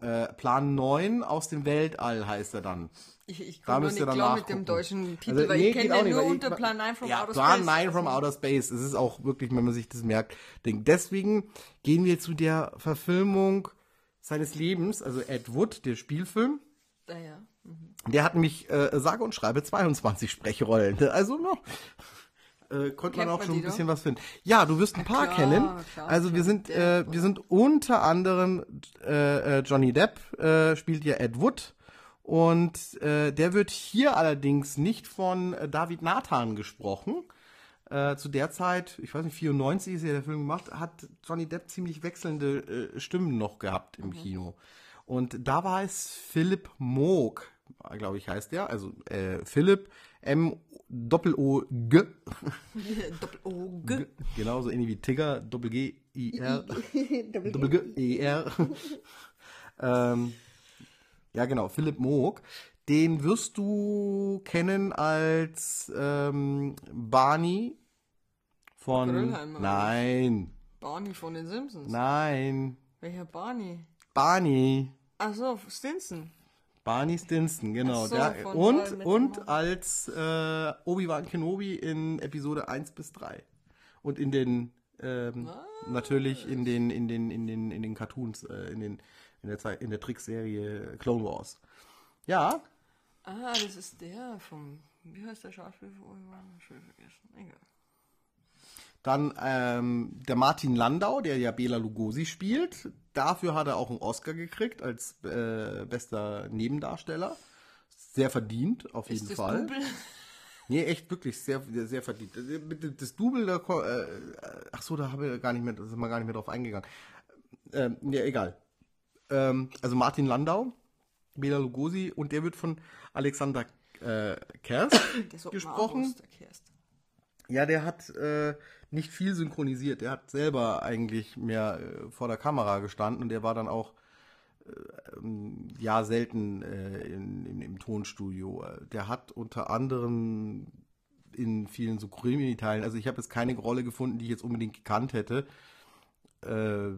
äh, Plan 9 aus dem Weltall heißt er dann. Ich, ich Da komme nicht klar mit dem deutschen Titel, Also, weil nee, ich kenne den nicht, nur unter Plan 9 from ja, Outer Plan Space. 9 from Outer Space. Es ist auch wirklich, wenn man sich das merkt, Ding. Deswegen gehen wir zu der Verfilmung seines Lebens, also Ed Wood, der Spielfilm. Ah, ja. Mhm. Der hat nämlich äh, sage und schreibe 22 Sprechrollen. Also noch äh, konnte man auch man schon ein doch? bisschen was finden. Ja, du wirst ein paar klar, kennen. klar, also wir sind äh, wir sind unter anderem äh, äh, Johnny Depp äh, spielt ja Ed Wood und äh, der wird hier allerdings nicht von äh, David Nathan gesprochen. Äh, zu der Zeit, ich weiß nicht, 94 ist ja der Film gemacht, hat Johnny Depp ziemlich wechselnde äh, Stimmen noch gehabt im Kino. Und da war es Philipp Moog, glaube ich, heißt der. Also äh, Philipp M Doppel O G. Doppel-O. G. Genauso ähnlich wie Tigger, Doppel G I R. Doppel G E R. ähm, ja, genau, Philipp Moog. Den wirst du kennen als ähm, Barney von. Nein, Barney von den Simpsons. nein. Welcher Barney? Barney. Ach so, Stinson. Barney Stinson, genau. So, der, und Your und als äh, Obi-Wan Kenobi in Episode 1 bis 3. Und in den ähm, natürlich in den in den in den in den Cartoons äh, in den in der Zeit in der Trickserie Clone Wars. Ja, Ah, das ist der vom. Wie heißt der Schauspieler von Obi-Wan? Schon vergessen. Egal. dann ähm, der Martin Landau, der ja Bela Lugosi spielt. Dafür hat er auch einen Oscar gekriegt als äh, bester Nebendarsteller. Sehr verdient, auf jeden Ist das Fall. Double? Nee, echt wirklich sehr, sehr verdient. Mit Das Double, da, äh, ach so, da haben wir gar nicht mehr, da sind wir gar nicht mehr drauf eingegangen. Ähm, ja, egal. Ähm, also Martin Landau, Bela Lugosi und der wird von Alexander äh, Kerst gesprochen. Ja, der hat äh, nicht viel synchronisiert. Der hat selber eigentlich mehr äh, vor der Kamera gestanden und der war dann auch äh, ähm, ja selten äh, in, in, im Tonstudio. Der hat unter anderem in vielen so Krimi-Teilen, also ich habe jetzt keine Rolle gefunden, die ich jetzt unbedingt gekannt hätte. Äh,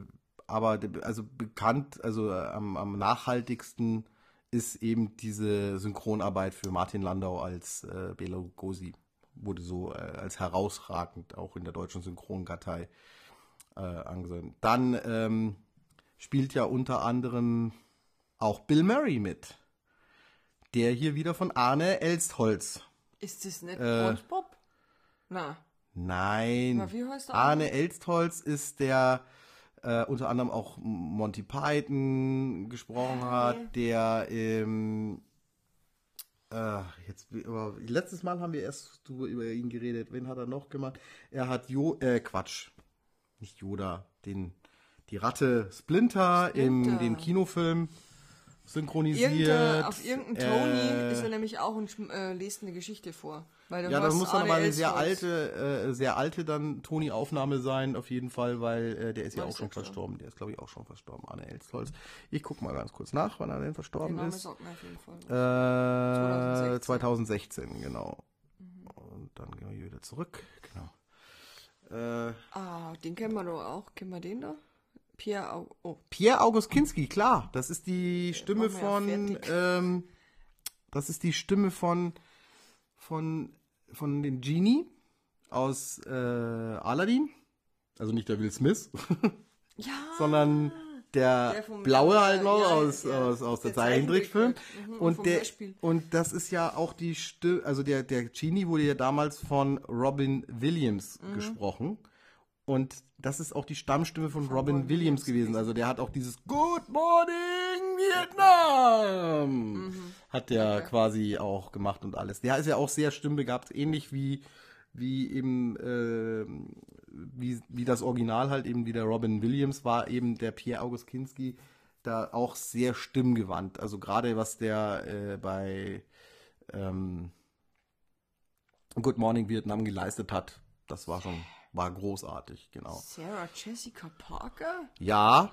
aber also bekannt, also äh, am, am nachhaltigsten ist eben diese Synchronarbeit für Martin Landau als äh, Bela Lugosi. Wurde so äh, als herausragend auch in der deutschen Synchronkartei äh, angesehen. Dann ähm, spielt ja unter anderem auch Bill Murray mit. Der hier wieder von Arne Elstholz. Ist das nicht Äh? Na. Nein. Na, wie heißt der Arne Elstholz ist der äh, unter anderem auch Monty Python gesprochen hat, der ähm, äh, jetzt aber letztes Mal haben wir erst über ihn geredet. Wen hat er noch gemacht? Er hat Jo äh, Quatsch. Nicht Yoda, den die Ratte Splinter, im Splinter. dem Kinofilm synchronisiert. Irgende, auf irgendeinem Tony Äh, ist er nämlich auch und äh, liest eine Geschichte vor. Weil Ja, das muss dann aber eine sehr alte, äh, sehr alte dann Toni-Aufnahme sein, auf jeden Fall, weil äh, der ist ja auch schon er verstorben. Der ist, glaube ich, auch schon verstorben, Arne Elstholz. Ich gucke mal ganz kurz nach, wann er denn Der verstorben Name ist. auf jeden Fall. Äh, 2016. 2016, genau. Und dann gehen wir hier wieder zurück. Genau. Äh, Ah, den kennen wir doch auch. Kennen wir den da? Pierre Au Oh, Pierre August Kinski, klar. Das ist die Stimme wir ja von, ähm, das ist die Stimme von, von, von dem Genie aus äh, Aladdin. Also nicht der Will Smith, ja. sondern der, Der vom blaue halt noch ja, aus, ja. aus, aus der Der Zeichentrickfilm. Zeichentrick, mhm, und der, und das ist ja auch die Stimme, also der, der Genie wurde ja damals von Robin Williams Mhm. gesprochen. Und das ist auch die Stammstimme von, Robin Robin Williams Williams gewesen. Also der hat auch dieses Good Morning Vietnam hat der Okay. quasi auch gemacht und alles. Der ist ja auch sehr stimmbegabt, ähnlich wie wie eben äh, wie, wie das Original halt eben wie der Robin Williams war eben der Pierre August Kinski da auch sehr stimmgewandt. Also gerade was der äh, bei ähm, Good Morning Vietnam geleistet hat. Das war schon, war großartig, genau. Sarah Jessica Parker? Ja,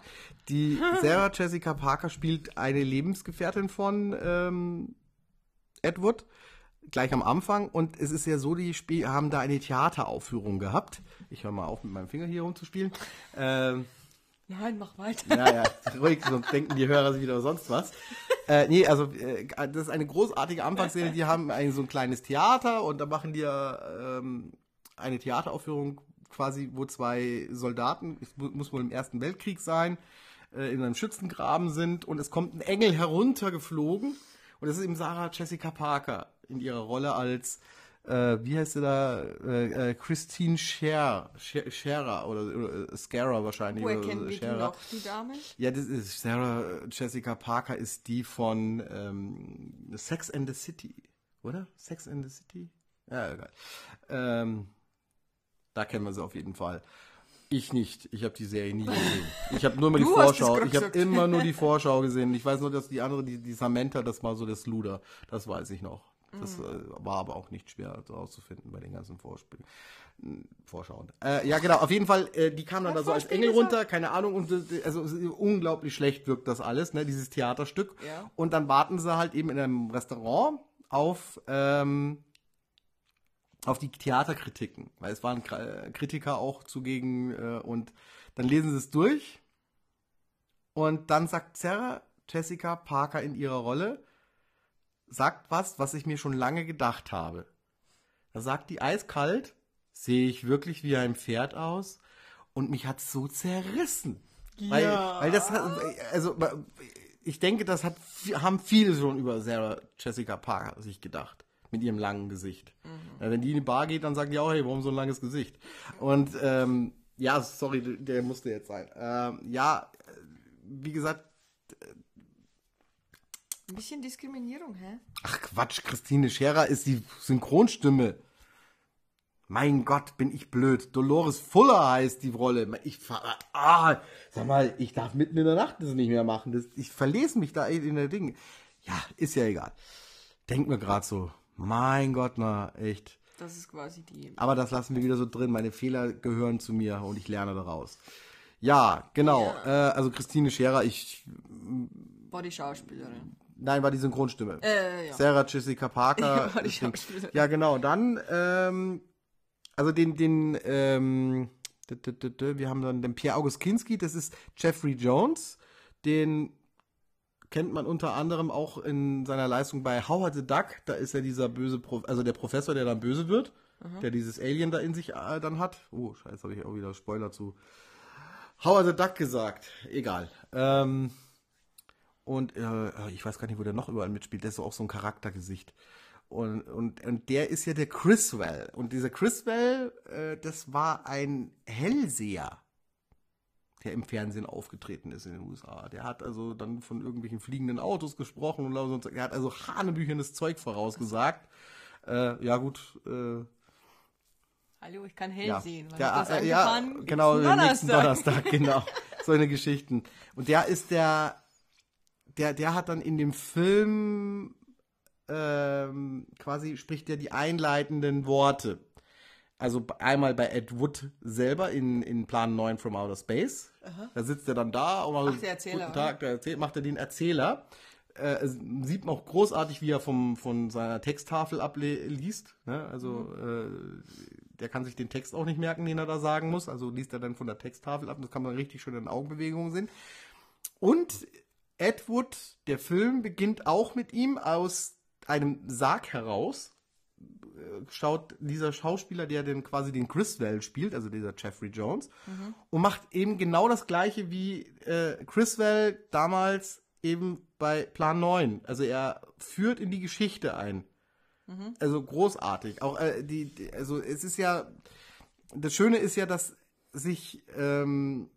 die Sarah Jessica Parker spielt eine Lebensgefährtin von ähm, Edward gleich am Anfang und es ist ja so, die Spiel haben da eine Theateraufführung gehabt. Ich höre mal auf, mit meinem Finger hier rumzuspielen. Ähm, Nein, mach weiter. ja, ja, ruhig, sonst denken die Hörer sich wieder sonst was. Äh, nee, also äh, das ist eine großartige Anfangsszene. Die haben ein, so ein kleines Theater und da machen die ähm, eine Theateraufführung quasi, wo zwei Soldaten, es mu- muss wohl im Ersten Weltkrieg sein, äh, in einem Schützengraben sind und es kommt ein Engel heruntergeflogen und das ist eben Sarah Jessica Parker in ihrer Rolle als äh, wie heißt sie da? Äh, äh, Christine Scher, Scher, Scherer oder, oder äh, Scarer wahrscheinlich. Woher kennen wir die Scherer. noch, die Dame? Ja, das ist Sarah Jessica Parker ist die von ähm, Sex and the City, oder? Sex and the City? Ja, egal. Ähm, da kennen wir sie auf jeden Fall. Ich nicht. Ich habe die Serie nie gesehen. Ich habe nur mal die Vorschau. Ich habe immer nur die Vorschau gesehen. Ich weiß nur, dass die andere, die, die Samantha, das war so das Luder. Das weiß ich noch. Das Mhm. äh, war aber auch nicht schwer herauszufinden bei den ganzen Vorspielen. Vorschauen. Äh, ja, genau, auf jeden Fall, äh, die kam dann Ja, da so als Engel runter, keine Ahnung, und äh, also unglaublich schlecht wirkt das alles, ne, dieses Theaterstück. Ja. Und dann warten sie halt eben in einem Restaurant auf, ähm, auf die Theaterkritiken, weil es waren Kra- Kritiker auch zugegen äh, und dann lesen sie es durch und dann sagt Sarah Jessica Parker in ihrer Rolle, sagt was, was ich mir schon lange gedacht habe. Da sagt die eiskalt, sehe ich wirklich wie ein Pferd aus und mich hat so zerrissen. Weil, Ja. weil das hat, also ich denke, das hat, haben viele schon über Sarah Jessica Parker sich gedacht. Mit ihrem langen Gesicht. Ja, wenn die in die Bar geht, dann sagen die auch, hey, warum so ein langes Gesicht? Und ähm, ja, sorry, der musste jetzt sein. Ähm, ja, äh, wie gesagt, Ein bisschen Diskriminierung, hä? Ach Quatsch, Christine Scherer ist die Synchronstimme. Mein Gott, bin ich blöd. Dolores Fuller heißt die Rolle. Ich ah, sag mal, ich darf mitten in der Nacht das nicht mehr machen. Das, ich verlese mich da in der Ding. Ja, ist ja egal. Denk mir gerade so. Mein Gott, na, echt. Das ist quasi die. Aber das lassen wir wieder so drin. Meine Fehler gehören zu mir und ich lerne daraus. Ja, genau. Äh, also Christine Scherer, ich. War die Schauspielerin. Nein, war die Synchronstimme. Äh, ja. Sarah Jessica Parker. War die Schauspielerin. ja, genau. Dann, ähm, also den, den, ähm, wir haben dann den Pierre August Kinski, das ist Jeffrey Jones. Den kennt man unter anderem auch in seiner Leistung bei Howard the Duck. Da ist er dieser böse, Pro also der Professor, der dann böse wird, der dieses Alien da in sich äh, dann hat. Oh, scheiße, habe ich auch wieder Spoiler zu Howard the Duck gesagt. Egal. Ähm, und äh, ich weiß gar nicht, wo der noch überall mitspielt. Der ist so auch so ein Charaktergesicht. Und, und, und der ist ja der Chriswell. Und dieser Chriswell, äh, das war ein Hellseher, der im Fernsehen aufgetreten ist in den USA. Der hat also dann von irgendwelchen fliegenden Autos gesprochen und so. Er hat also hanebüchernes Zeug vorausgesagt. Äh, ja gut, äh, Hallo, ich kann hell ja, sehen. Der, äh, ja, genau, Nächsten nächsten Donnerstag, genau. So eine Geschichten. Und der ist der, der, der hat dann in dem Film ähm, quasi spricht er die einleitenden Worte. Also einmal bei Ed Wood selber in, in Plan 9 from Outer Space. Da sitzt er dann da und macht Ach, der Erzähler, Guten Tag, der erzählt, macht er den Erzähler. Äh, sieht man auch großartig, wie er vom, von seiner Texttafel abliest. Ne? Also äh, der kann sich den Text auch nicht merken, den er da sagen muss. Also liest er dann von der Texttafel ab. Das kann man richtig schön in Augenbewegungen sehen. Und Ed Wood, der Film, beginnt auch mit ihm aus einem Sarg heraus. Schaut dieser Schauspieler, der den quasi den Criswell spielt, also dieser Jeffrey Jones, und macht eben genau das gleiche wie äh, Criswell damals eben bei Plan 9. Also er führt in die Geschichte ein. Also großartig. Auch äh, die, die, also es ist ja, das Schöne ist ja, dass sich, ähm,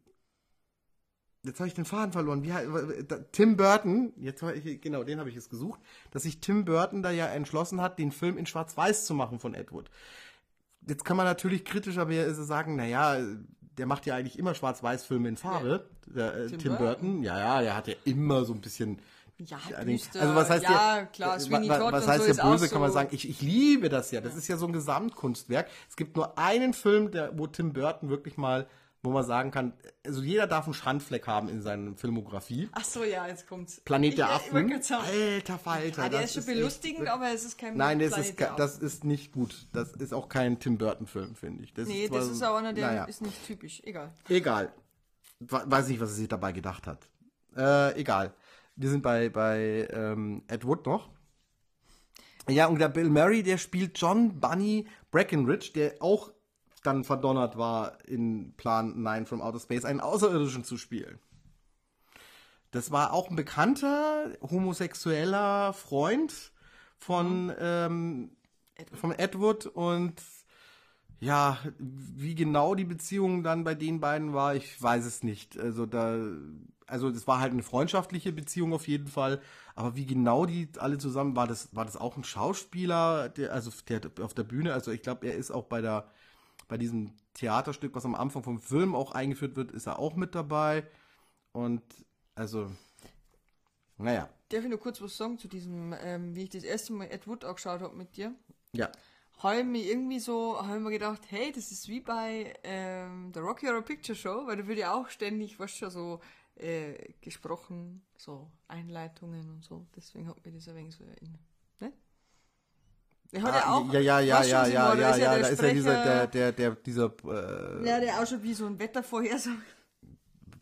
jetzt habe ich den Faden verloren. Wie, Tim Burton, jetzt ich, genau, den habe ich jetzt gesucht, dass sich Tim Burton da ja entschlossen hat, den Film in Schwarz-Weiß zu machen von Ed Wood. Jetzt kann man natürlich kritisch aber ja sagen, naja, der macht ja eigentlich immer Schwarz-Weiß-Filme in Farbe, der, äh, Tim, Tim Burton. Ja, ja, der hat ja immer so ein bisschen Ja, Ja, düster. also was heißt ja, der, klar, äh, Sweeney Todd was heißt so der böse, kann man so- sagen. Ich, ich liebe das ja. Das ist ja so ein Gesamtkunstwerk. Es gibt nur einen Film, der, wo Tim Burton wirklich mal, wo man sagen kann, also jeder darf einen Schandfleck haben in seiner Filmografie. Ach so, ja, jetzt kommt's. Planet der Ich- ich wollte Affen. Alter Falter. Ja, der ist schon belustigend, aber es ist kein Nein, das ist, der das ist nicht gut. Das ist auch kein Tim Burton-Film, finde ich. Das Nee, zwar das ist auch einer, der naja. ist nicht typisch. Egal. Egal. We- Weiß nicht, was er sich dabei gedacht hat. Äh, egal. Wir sind bei, bei ähm, Ed Wood noch. Ja, und der Bill Murray, der spielt John Bunny Breckenridge, der auch dann verdonnert war, in Plan 9 from Outer Space einen Außerirdischen zu spielen. Das war auch ein bekannter homosexueller Freund von, ähm, von Edward und ja, wie genau die Beziehung dann bei den beiden war, ich weiß es nicht. Also da, also das war halt eine freundschaftliche Beziehung auf jeden Fall. Aber wie genau die alle zusammen war, das war das auch ein Schauspieler, der also der auf der Bühne. Also ich glaube, er ist auch bei der bei diesem Theaterstück, was am Anfang vom Film auch eingeführt wird, ist er auch mit dabei. Und also, naja, Darf ich nur kurz was sagen zu diesem, ähm, wie ich das erste Mal Ed Wood angeschaut habe mit dir? ja. Habe ich mir irgendwie so, habe ich mir gedacht, hey, das ist wie bei ähm, der Rocky Horror Picture Show, weil da wird ja auch ständig, was schon so äh, gesprochen, so Einleitungen und so. Deswegen hat mir das ein wenig so erinnert. Der hat ja Ah, auch. ja, ja, ja, ja, ja, ja, ja, der da ist ja dieser, der, der, der, dieser, äh, Ja, der auch schon wie so ein Wettervorhersage.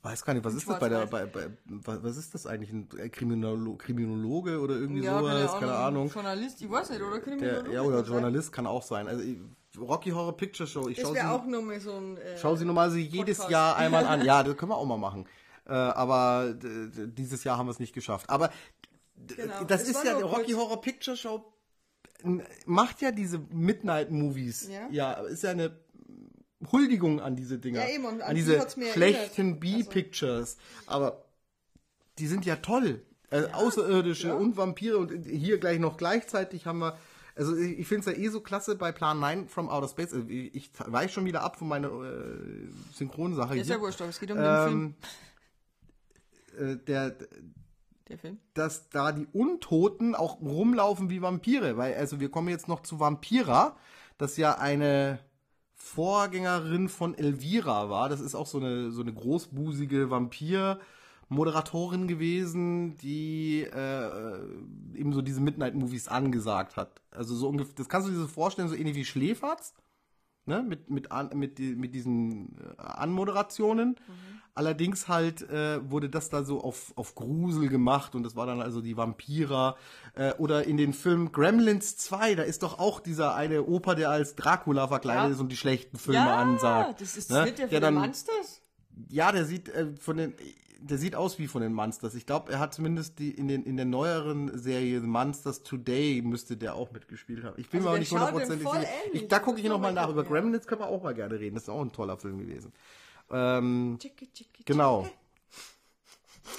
weiß gar nicht, was ist das bei der, bei, bei, was ist das eigentlich, ein Kriminolo Kriminologe oder irgendwie Ja, sowas, keine Ahnung. Journalist, ich weiß nicht, oder Der, Kriminologe? ja, oder kann sein. Journalist kann auch sein. Also ich- Rocky Horror Picture Show, ich schaue wäre auch sie, nochmal so ein. Äh, schau sie normalerweise jedes Podcast. Jahr einmal an. Ja, das können wir auch mal machen. Äh, aber dieses Jahr haben wir es nicht geschafft. Aber Genau. das Es ist ja, nur Rocky. Horror Picture Show macht ja diese Midnight-Movies. Ja. ja, ist ja eine Huldigung an diese Dinger. Ja, eben, und an an die diese schlechten. Also B-Pictures. Aber die sind ja toll. Äh, Außerirdische ja. und Vampire und hier gleich noch gleichzeitig haben wir. Also ich, ich finde es ja eh so klasse bei Plan 9 from Outer Space. Also ich, ich weiche schon wieder ab von meiner äh, Synchronsache ist hier. ja wurscht, aber es geht um den Film. ähm, äh, der, Der Film. dass da die Untoten auch rumlaufen wie Vampire. Weil, also wir kommen jetzt noch zu Vampira, das ja eine Vorgängerin von Elvira war. Das ist auch so eine, so eine großbusige Vampir-Moderatorin gewesen, die äh, eben so diese Midnight-Movies angesagt hat. Also so ungefähr, das kannst du dir so vorstellen, so ähnlich wie Schläferz. Ne, mit, mit, an, mit, mit diesen äh, Anmoderationen. Allerdings halt äh, wurde das da so auf, auf Grusel gemacht und das war dann also die Vampira. Äh, oder in den Film Gremlins 2, da ist doch auch dieser eine Opa, der als Dracula verkleidet Ja. ist und die schlechten Filme ja, ansagt. das ist ne? der der dann, Monsters. Ja, der sieht äh, von den der sieht aus wie von den Monsters. Ich glaube, er hat zumindest die in den in der neueren Serie The Monsters Today müsste der auch mitgespielt haben. Ich bin Also mir auch nicht hundertprozentig sicher. Ich, da gucke Das ich noch mal nach. Über. Gremlins können wir auch mal gerne reden. Das ist auch ein toller Film gewesen. Ähm, Tschicki, tschicki, genau.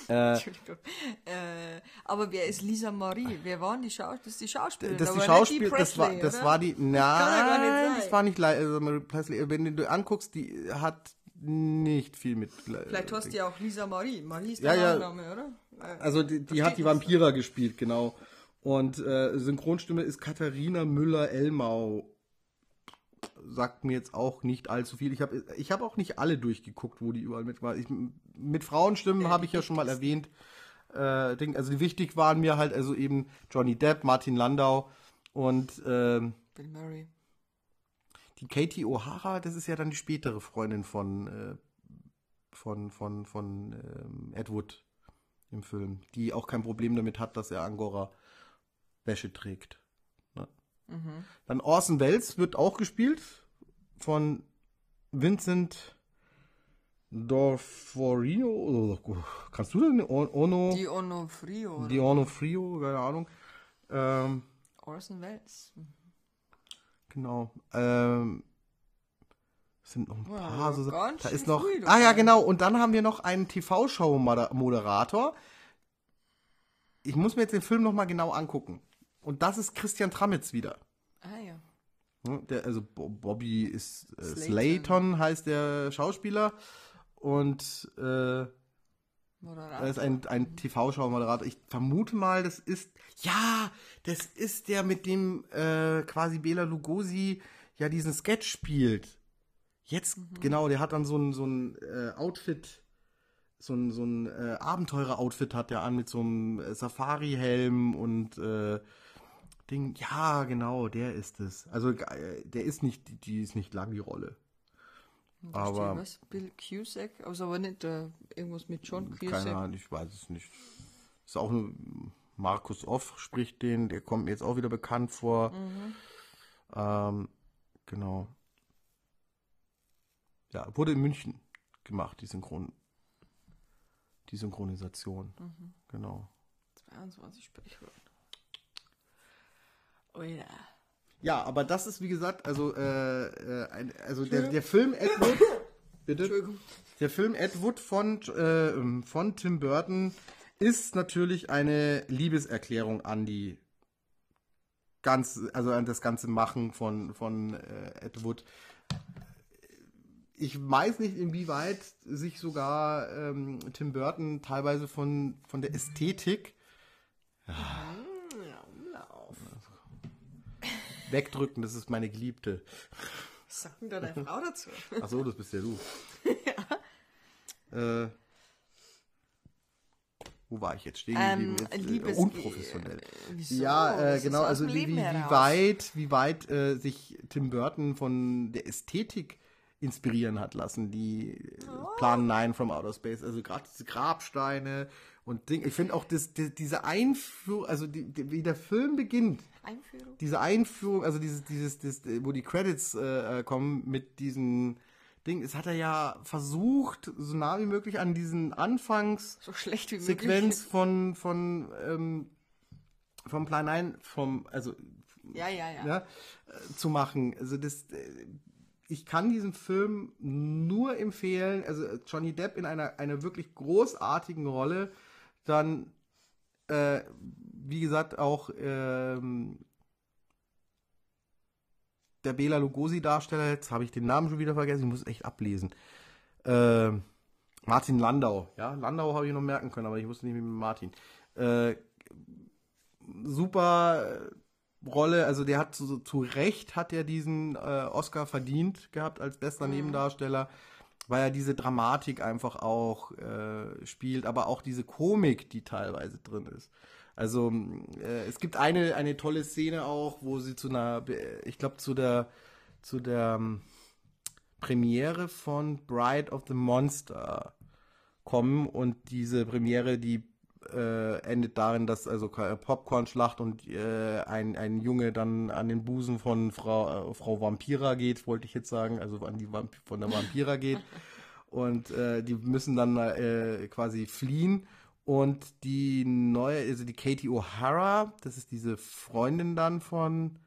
Äh, Entschuldigung. Äh, aber wer ist Lisa Marie? Wer waren die Schauspieler? Das ist die Schauspielerin. das ist aber die Schauspiel, das war, Presley, das oder? war die, nein, sein. das war nicht Li- also Mary Presley. Wenn du anguckst, die hat nicht viel mit. Vielleicht hast du ja auch Lisa Marie. Marie ist Ja, der ja. Name, oder? Äh, Also die, die hat die. Vampira gespielt, genau. Und äh, Synchronstimme ist Katharina Müller-Elmau. Sagt mir jetzt auch nicht allzu viel. Ich habe ich hab auch nicht alle durchgeguckt, wo die überall mit waren. Ich, mit Frauenstimmen habe ich ja schon mal erwähnt. Äh, Ding, also wichtig waren mir halt also eben Johnny Depp, Martin Landau und ähm, Bill Murray. Die Katie O'Hara, das ist ja dann die spätere Freundin von, äh, von, von, von ähm, Ed Wood im Film, die auch kein Problem damit hat, dass er Angora Wäsche trägt. Ne? Dann Orson Welles wird auch gespielt von Vincent Dorforino. Kannst du denn Ono? Die Onofrio. Di Onofrio, keine Ahnung. Ähm, Orson Welles. Genau. Ähm, es sind noch ein Ja, paar. So, ganz da ist noch. früh, Ah ja, genau. Und dann haben wir noch einen TV-Show-Moderator. Ich muss mir jetzt den Film noch mal genau angucken. Und das ist Christian Tramitz wieder. Ah ja. Ne, Der, also Bo- Bobby ist äh, Slayton. Slayton heißt der Schauspieler. Und äh, Er ist ein, ein TV-Show-Moderator. Ich vermute mal, das ist, ja, das ist der, mit dem äh, quasi Bela Lugosi ja diesen Sketch spielt. Jetzt, genau, der hat dann so ein, so ein äh, Outfit, so ein, so ein äh, Abenteurer-Outfit hat der an mit so einem äh, Safari-Helm und äh, Ding. Ja, genau, der ist es. Also, äh, der ist nicht, die- die ist nicht lang, die Rolle. Aber- Was? Bill Cusack? Also aber nicht äh, irgendwas mit John Keine Cusack. Ahnung, ich weiß es nicht. Ist auch nur Markus Off spricht den, der kommt mir jetzt auch wieder bekannt vor. Ähm, genau. Ja, wurde in München gemacht, die Synchron. Die Synchronisation. Genau. 22 Sprichwörter. Oh ja. Ja, aber das ist wie gesagt, also, äh, äh, ein, also der, der Film Ed Wood, bitte? Der Film Ed Wood von, äh, von Tim Burton ist natürlich eine Liebeserklärung an die ganz, also an das ganze Machen von, von äh, Ed Wood. Ich weiß nicht, inwieweit sich sogar ähm, Tim Burton teilweise von, von der Ästhetik Ja, wegdrücken. Das ist meine Geliebte. Was sagt denn da deine Frau dazu? Ach so, das bist ja du. Äh, wo war ich jetzt stehen Ähm, geblieben? Jetzt, äh, unprofessionell. Wieso? Ja, Das äh, genau, also wie, wie, wie weit, wie weit äh, sich Tim Burton von der Ästhetik inspirieren hat lassen, die äh, Oh. Plan 9 from Outer Space, also gerade diese Grabsteine und Ding. Ich finde auch das, die, diese Einführung, also die, die, wie der Film beginnt, Einführung? diese Einführung, also dieses, dieses, das, wo die Credits äh, äh, kommen mit diesen Ding, das hat er ja versucht, so nah wie möglich an diesen Anfangs So schlecht wie möglich. Sequenz von von ähm, vom Plan 9 vom also Ja, ja, ja. ja, äh, zu machen. Also das äh, ich kann diesen Film nur empfehlen, also Johnny Depp in einer einer wirklich großartigen Rolle, dann äh, wie gesagt auch ähm, der Bela Lugosi-Darsteller, jetzt habe ich den Namen schon wieder vergessen, ich muss es echt ablesen. Äh, Martin Landau, ja, Landau habe ich noch merken können, aber ich wusste nicht mehr mit Martin. Äh, super äh, Rolle, also der hat zu, zu Recht hat er diesen äh, Oscar verdient gehabt als bester Nebendarsteller, weil er diese Dramatik einfach auch äh, spielt, aber auch diese Komik, die teilweise drin ist. Also äh, es gibt eine eine tolle Szene auch, wo sie zu einer, Be- ich glaube zu der zu der ähm, Premiere von Bride of the Monster kommen und diese Premiere, die äh, endet darin, dass also keine Popcorn-Schlacht und äh, ein, ein Junge dann an den Busen von Frau, äh, Frau Vampira geht, wollte ich jetzt sagen, also an die Vamp von der Vampira geht. Und äh, die müssen dann äh, quasi fliehen. Und die neue, also die Katie O'Hara, das ist diese Freundin dann von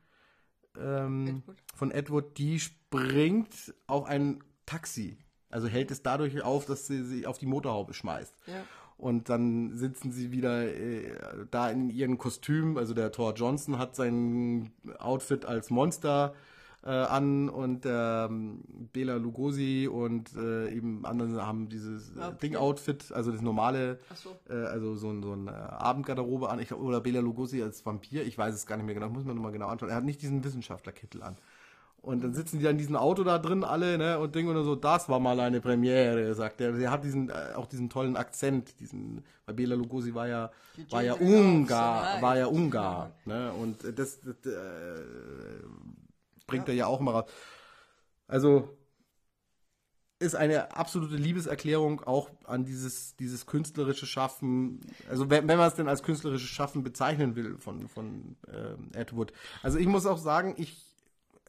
ähm, Edward. von Edward, die springt auf ein Taxi. Also hält es dadurch auf, dass sie sich auf die Motorhaube schmeißt. Ja. Und dann sitzen sie wieder äh, da in ihren Kostümen. Also der Thor Johnson hat sein Outfit als Monster äh, an und ähm, Bela Lugosi und äh, eben andere haben dieses äh, Okay. Ding-Outfit, also das normale, so. äh, also so ein, so ein äh, Abendgarderobe an. Ich oder Bela Lugosi als Vampir, ich weiß es gar nicht mehr genau, muss man nochmal genau anschauen. Er hat nicht diesen Wissenschaftlerkittel an. Und dann sitzen die an diesem Auto da drin alle, ne, und Ding und so, das war mal eine Premiere, sagt er. Er hat diesen, äh, auch diesen tollen Akzent, diesen, weil Bela Lugosi war ja, Die war ja Ungar, war ja ja. Ungar, ne, und das, das äh, bringt er ja auch mal raus. Also, ist eine absolute Liebeserklärung auch an dieses, dieses künstlerische Schaffen, also wenn, wenn man es denn als künstlerisches Schaffen bezeichnen will von, von ähm, Ed Wood. Also ich muss auch sagen, ich,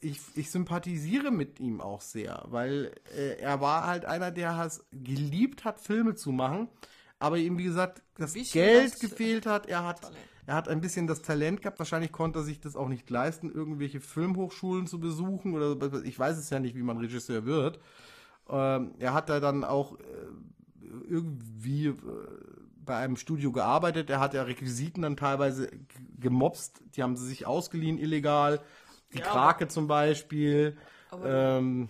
ich, ich sympathisiere mit ihm auch sehr, weil äh, er war halt einer, der es geliebt hat, Filme zu machen, aber ihm, wie gesagt, das bisschen Geld das gefehlt hat. Er hat, Talent. er hat ein bisschen das Talent gehabt. Wahrscheinlich konnte er sich das auch nicht leisten, irgendwelche Filmhochschulen zu besuchen oder ich weiß es ja nicht, wie man Regisseur wird. Ähm, er hat da dann auch äh, irgendwie äh, bei einem Studio gearbeitet. Er hat ja Requisiten dann teilweise gemobst. Die haben sie sich ausgeliehen illegal. Die Ja, Krake zum Beispiel. Ähm,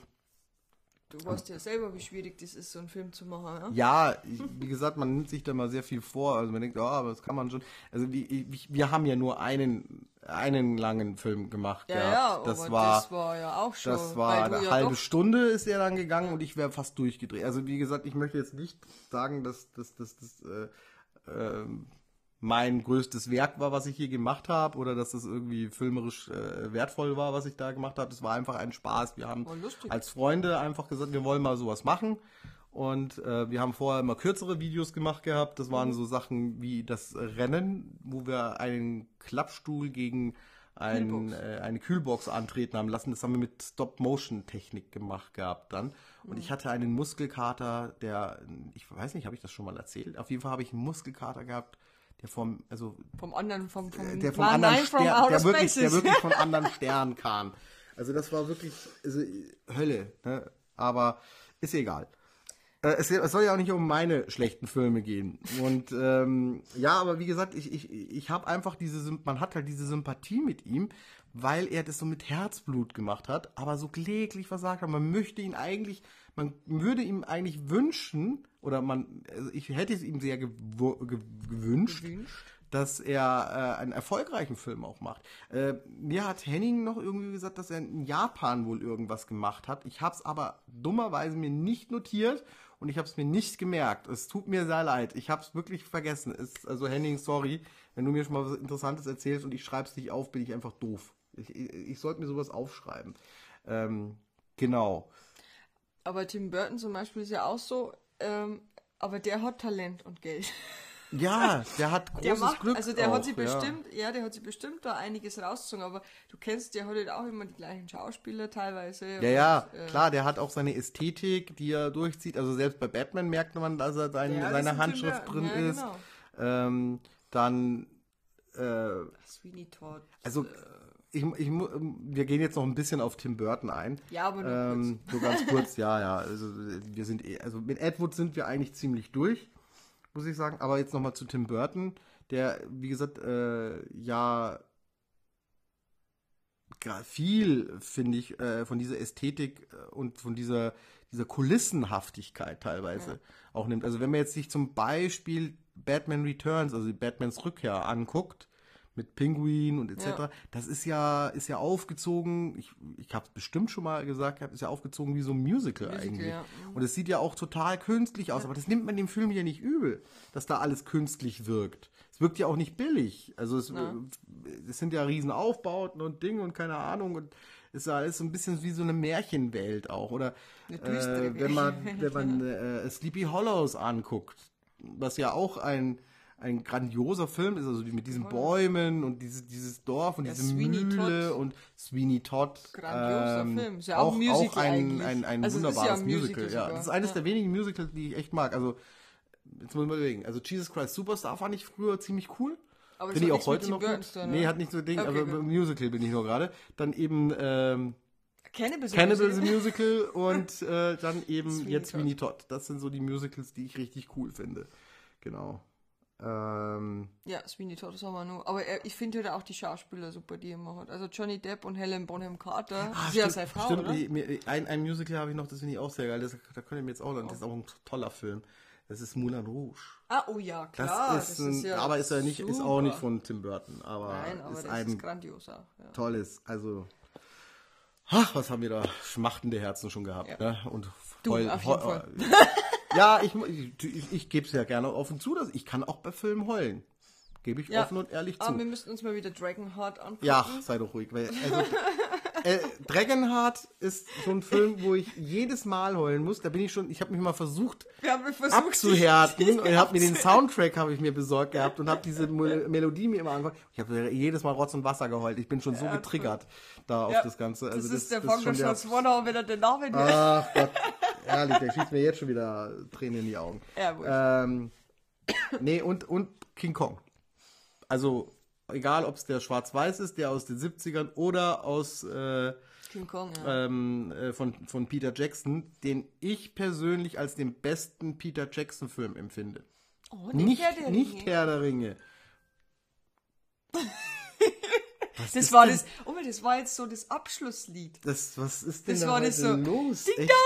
Du weißt ja selber, wie schwierig das ist, so einen Film zu machen. Ja? Ja, ich, wie gesagt, man nimmt sich da mal sehr viel vor. Also man denkt, ja, aber das kann man schon. Also wie, ich, wir haben ja nur einen, einen langen Film gemacht. Ja, ja, das aber war, das war ja auch schon. das war eine ja halbe Stunde ist er dann gegangen und ich wäre fast durchgedreht. Also wie gesagt, ich möchte jetzt nicht sagen, dass das dass, dass, äh, ähm, mein größtes Werk war, was ich hier gemacht habe, oder dass das irgendwie filmerisch äh, wertvoll war, was ich da gemacht habe. Es war einfach ein Spaß. Wir haben lustig. als Freunde einfach gesagt, wir wollen mal sowas machen. Und äh, wir haben vorher immer kürzere Videos gemacht gehabt. Das Mhm. waren so Sachen wie das Rennen, wo wir einen Klappstuhl gegen ein, Kühlbox. äh, eine Kühlbox antreten haben lassen. Das haben wir mit Stop-Motion-Technik gemacht gehabt dann. Und Mhm. ich hatte einen Muskelkater, der, ich weiß nicht, habe ich das schon mal erzählt? Auf jeden Fall habe ich einen Muskelkater gehabt, der vom, also Vom anderen, vom, vom der vom anderen 9 from Stern, der wirklich, der wirklich von anderen Sternen kam. Also das war wirklich also, Hölle. Ne? Aber ist egal. Äh, Es, es soll ja auch nicht um meine schlechten Filme gehen. Und ähm, ja, aber wie gesagt, ich, ich, ich habe einfach diese, man hat halt diese Sympathie mit ihm, weil er das so mit Herzblut gemacht hat, aber so kläglich versagt hat. Man möchte ihn eigentlich, man würde ihm eigentlich wünschen, oder man, also ich hätte es ihm sehr gewünscht, Gewünscht. dass er äh, einen erfolgreichen Film auch macht. Äh, mir hat Henning noch irgendwie gesagt, dass er in Japan wohl irgendwas gemacht hat. Ich habe es aber dummerweise mir nicht notiert und ich habe es mir nicht gemerkt. Es tut mir sehr leid. Ich habe es wirklich vergessen. Es, also Henning, sorry, wenn du mir schon mal was Interessantes erzählst und ich schreibe es nicht auf, bin ich einfach doof. Ich, ich, ich sollte mir sowas aufschreiben. Ähm, genau. Aber Tim Burton zum Beispiel ist ja auch so, ähm, aber der hat Talent und Geld. Ja, der hat großes Der macht, Glück. also der auch, hat sich ja. bestimmt, ja, der hat sich bestimmt da einiges rausgezogen, aber du kennst, der hat halt auch immer die gleichen Schauspieler teilweise. Ja, ja, äh, klar, der hat auch seine Ästhetik, die er durchzieht. Also selbst bei Batman merkt man, dass er sein, Ja, seine Handschrift Tim drin ja, ist. genau. Ähm, dann, äh, Sweeney Todd. also ich, ich, mu- wir gehen jetzt noch ein bisschen auf Tim Burton ein. Ja, aber nur ähm, so ganz kurz, ja, ja. Also wir sind eh, also mit Ed Wood sind wir eigentlich ziemlich durch, muss ich sagen. Aber jetzt nochmal zu Tim Burton, der, wie gesagt, äh, ja viel, finde ich, äh, von dieser Ästhetik äh, und von dieser, dieser Kulissenhaftigkeit teilweise auch nimmt. Also wenn man jetzt sich zum Beispiel Batman Returns, also Batmans Rückkehr anguckt, mit Pinguin und etc. Ja. Das ist ja, ist ja aufgezogen, ich, ich habe es bestimmt schon mal gesagt, ist ja aufgezogen wie so ein Musical, Musical, eigentlich. ja. Und es sieht ja auch total künstlich aus, aber das nimmt man dem Film ja nicht übel, dass da alles künstlich wirkt. Es wirkt ja auch nicht billig. Also es, es sind ja riesen Aufbauten und Dinge und keine Ahnung und es ist ja alles so ein bisschen wie so eine Märchenwelt auch. Oder äh, wenn man, wenn man äh, Sleepy Hollows anguckt, was ja auch ein, ein grandioser Film ist, also mit diesen Bäumen und dieses, dieses Dorf und Ja, diese Sweeney Mühle Todd. und Sweeney Todd. Grandioser ähm, Film. Ist ja auch ein Musical ein, eigentlich. ein, ein Also es ist ja wunderbares ein Musical. Musical ja. Das ist eines Ja. der wenigen Musicals, die ich echt mag. Also, jetzt muss ich mal überlegen. Also, Jesus Christ Superstar fand ich früher ziemlich cool. Aber Finde ich auch heute noch gut. tun, nee, hat nicht so Ding, Okay, aber gut. Musical bin ich nur gerade. Dann eben ähm, Cannibal the Cannibal the Musical. Und äh, dann eben Sweeney jetzt Todd. Sweeney Todd. Das sind so die Musicals, die ich richtig cool finde. Genau. Ähm, Ja, Sweeney Todd ist aber nur. Aber er, ich finde halt auch die Schauspieler super, die er macht. Also Johnny Depp und Helen Bonham Carter. ah, sie ja stimmt, seine Frau, stimmt, oder? ein, ein Musical habe ich noch, das finde ich auch sehr geil. Das, da könnt ihr mir jetzt auch Das ist auch ein toller Film. Das ist Moulin Rouge. Ah, oh ja, Das klar. ist, ein, aber ist er nicht, ist auch nicht von Tim Burton, aber, Nein, aber ist das ein ist grandios auch. Ja. tolles, also ach, was haben wir da schmachtende Herzen schon gehabt, Ja. ne? Und Du, heul- auf jeden heul- Fall. ja, ich, ich, ich, gebe es ja gerne offen zu, dass ich kann auch bei Filmen heulen. Gebe ich Ja, offen und ehrlich Aber zu. wir müssten uns mal wieder Dragonheart angucken. Ja, sei doch ruhig. Weil, also, äh, Dragonheart ist so ein Film, wo ich jedes Mal heulen muss. Da bin ich schon, ich habe mich mal versucht versucht, abzuhärten und habe mir den Soundtrack habe ich mir besorgt gehabt und habe diese Mo- Melodie mir immer angehört. Ich habe jedes Mal Rotz und Wasser geheult. Ich bin schon so getriggert da auf Ja, das Ganze. Also das, ist der das ist schon Funkerschatz Warner, wenn er den Namen. Ach Gott, ehrlich, der schießt mir jetzt schon wieder Tränen in die Augen. Ja, ähm, nee, und, und King Kong. Also, egal ob es der Schwarz-Weiß ist, der aus den 70ern oder aus äh, King Kong, ja. ähm, äh, von, von Peter Jackson, den ich persönlich als den besten Peter Jackson-Film empfinde. oh, Nicht, Herr der nicht Ringe. Herr der Ringe. Was Das war denn- das, oh, das war jetzt so das Abschlusslied. Das, was ist denn Das da war das so, los? Ding Echt? Dong!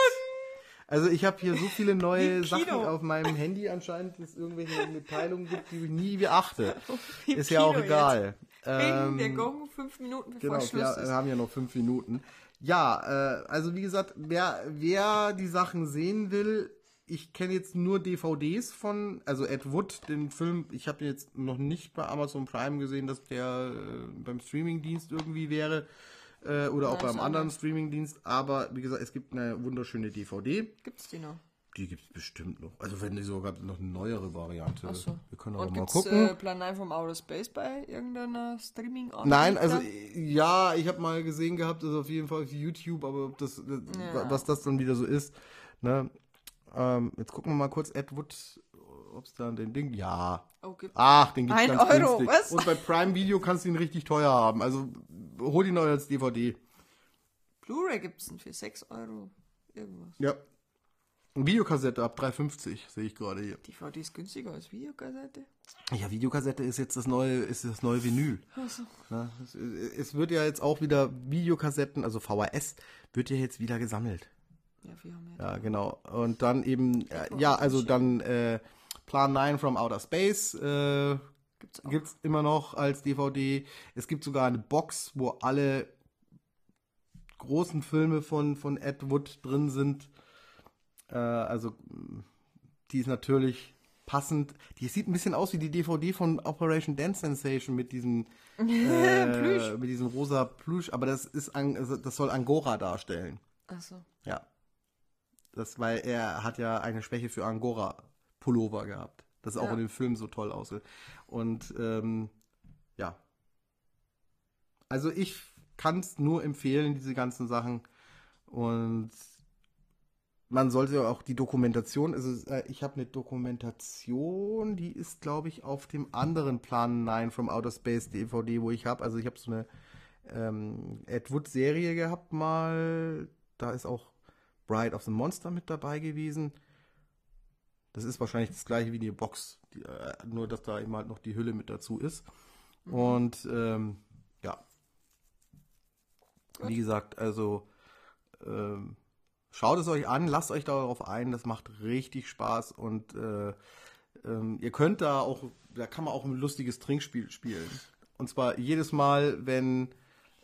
Also ich habe hier so viele neue Sachen auf meinem Handy anscheinend, dass es irgendwelche Mitteilungen gibt, die ich nie beachte. Im Ist ja auch egal. Bing, der Ähm, Gong, fünf Minuten bevor Genau, wir, Schluss wir ist. haben ja noch fünf Minuten. Ja, äh, also wie gesagt, wer, wer die Sachen sehen will, ich kenne jetzt nur DVDs von, also Ed Wood, den Film, ich habe jetzt noch nicht bei Amazon Prime gesehen, dass der äh, beim Streamingdienst irgendwie wäre äh, oder auch Nein, beim anderen. Streamingdienst, aber wie gesagt, es gibt eine wunderschöne DVD. Gibt's die noch? Die gibt es bestimmt noch. Also wenn die sogar noch eine neuere Variante. Ach so. Wir können aber Und mal gibt's gucken. äh, Plan 9 vom Outer Space bei irgendeiner streaming Nein, also ja, ich habe mal gesehen gehabt, das ist auf jeden Fall auf YouTube, aber ob das, äh, Ja. was das dann wieder so ist. Ne? Ähm, jetzt gucken wir mal kurz Ed Wood, ob es da den Ding. Ja. Oh, Ach, den gibt's Ein ganz Euro, günstig. was? Und bei Prime Video kannst du ihn richtig teuer haben. Also hol ihn neu als DVD. Blu-ray gibt's denn für 6 Euro. Irgendwas. Ja. Videokassette ab 3,50 sehe ich gerade hier. DVD ist günstiger als Videokassette. Ja, Videokassette ist jetzt das neue, ist das neue Vinyl. Ne? Es, es wird ja jetzt auch wieder Videokassetten, also VHS, wird ja jetzt wieder gesammelt. Ja, wir haben ja. Ja, genau. Und dann eben, äh, ja, also dann äh, Plan 9 from Outer Space äh, Gibt's auch. gibt's immer noch als DVD. Es gibt sogar eine Box, wo alle großen Filme von, von Ed Wood drin sind. Äh, also, die ist natürlich passend. Die sieht ein bisschen aus wie die DVD von Operation Dance Sensation mit diesem, äh, mit diesem rosa Plüsch. Aber das ist, also das soll Angora darstellen. Achso. Ja. Das, weil er hat ja eine Schwäche für Angora-Pullover gehabt. Das auch Ja. in dem Film so toll aussieht. Und ähm, ja. Also ich kann es nur empfehlen, diese ganzen Sachen. Und man sollte auch die Dokumentation, also äh, ich habe eine Dokumentation, die ist, glaube ich, auf dem anderen Plan 9 from Outer Space DVD, wo ich habe. Also ich habe so eine ähm, Ed Wood Serie gehabt mal. Da ist auch Bride of the Monster mit dabei gewesen. Das ist wahrscheinlich das gleiche wie die Box, die, äh, nur dass da eben halt noch die Hülle mit dazu ist. Und ähm, ja. Wie gesagt, also ähm, schaut es euch an, lasst euch darauf ein, das macht richtig Spaß und äh, ähm, ihr könnt da auch, da kann man auch ein lustiges Trinkspiel spielen. Und zwar jedes Mal, wenn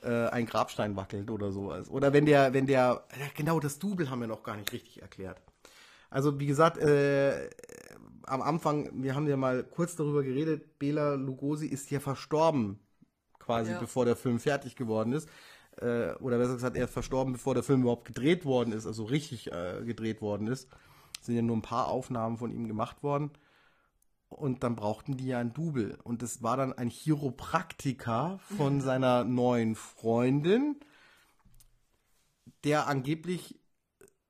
äh, ein Grabstein wackelt oder sowas. Oder wenn der, wenn der, ja, genau, das Double haben wir noch gar nicht richtig erklärt. Also wie gesagt, äh, am Anfang, wir haben ja mal kurz darüber geredet, Bela Lugosi ist ja verstorben, quasi Ja. bevor der Film fertig geworden ist. Äh, oder besser gesagt, er ist verstorben, bevor der Film überhaupt gedreht worden ist, also richtig äh, gedreht worden ist. Es sind ja nur ein paar Aufnahmen von ihm gemacht worden. Und dann brauchten die ja ein Double. Und es war dann ein Chiropraktiker von seiner neuen Freundin, der angeblich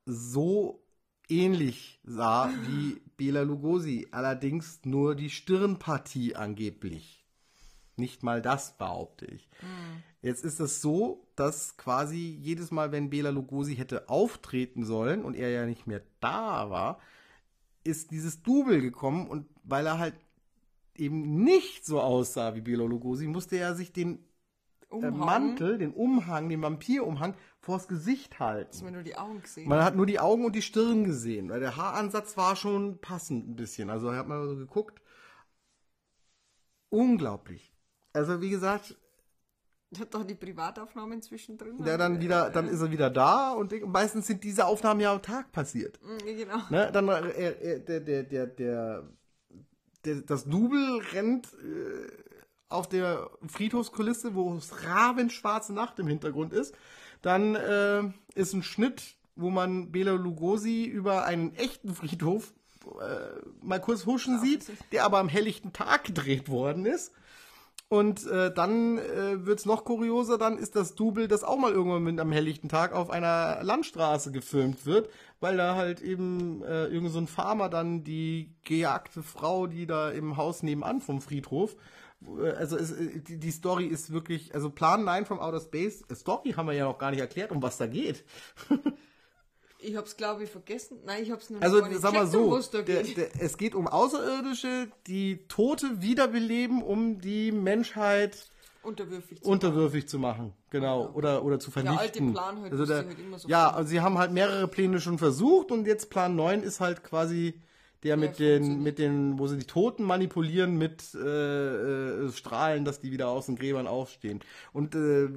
so ähnlich sah wie Bela Lugosi. Allerdings nur die Stirnpartie angeblich. Nicht mal das behaupte ich. Jetzt ist es so, dass quasi jedes Mal, wenn Bela Lugosi hätte auftreten sollen und er ja nicht mehr da war, ist dieses Double gekommen und weil er halt eben nicht so aussah wie Bela Lugosi, musste er sich den Umhang. Mantel, den Umhang, den Vampirumhang vors Gesicht halten. Dass man nur die Augen gesehen. Man hat nur die Augen und die Stirn gesehen, weil der Haaransatz war schon passend ein bisschen. Also hat man so geguckt. Unglaublich. Also wie gesagt, Hat doch die Privataufnahmen zwischendrin. der dann wieder, dann ist er wieder da und meistens sind diese Aufnahmen ja am Tag passiert. Mhm, Genau. Ne? Dann äh, äh, der, der, der, der, der, das Double rennt äh, auf der Friedhofskulisse, wo es rabenschwarze Nacht im Hintergrund ist. Dann äh, ist ein Schnitt, wo man Bela Lugosi über einen echten Friedhof äh, mal kurz huschen sieht, der aber am helllichten Tag gedreht worden ist. Und äh, dann äh, wird's noch kurioser, dann ist das Double, das auch mal irgendwann mit am helllichten Tag auf einer Landstraße gefilmt wird, weil da halt eben äh, irgend so ein Farmer dann die gejagte Frau, die da im Haus nebenan vom Friedhof, also es, äh, die, die Story ist wirklich, also Plan 9 from Outer Space, äh, Story haben wir ja noch gar nicht erklärt, um was da geht. Ich hab's, glaube ich, vergessen. Nein, ich hab's nur Also gar nicht sag mal so, da der, geht. der, es geht um Außerirdische, die Tote wiederbeleben, um die Menschheit Unterwürfig zu unterwürfig zu machen, genau, oder oder zu Der alte vernichten. Plan halt, also der, halt immer so ja, also sie haben halt mehrere Pläne schon versucht und jetzt Plan 9 ist halt quasi der mit den mit den wo sie die Toten manipulieren mit äh, äh, Strahlen, dass die wieder aus den Gräbern aufstehen. Und äh,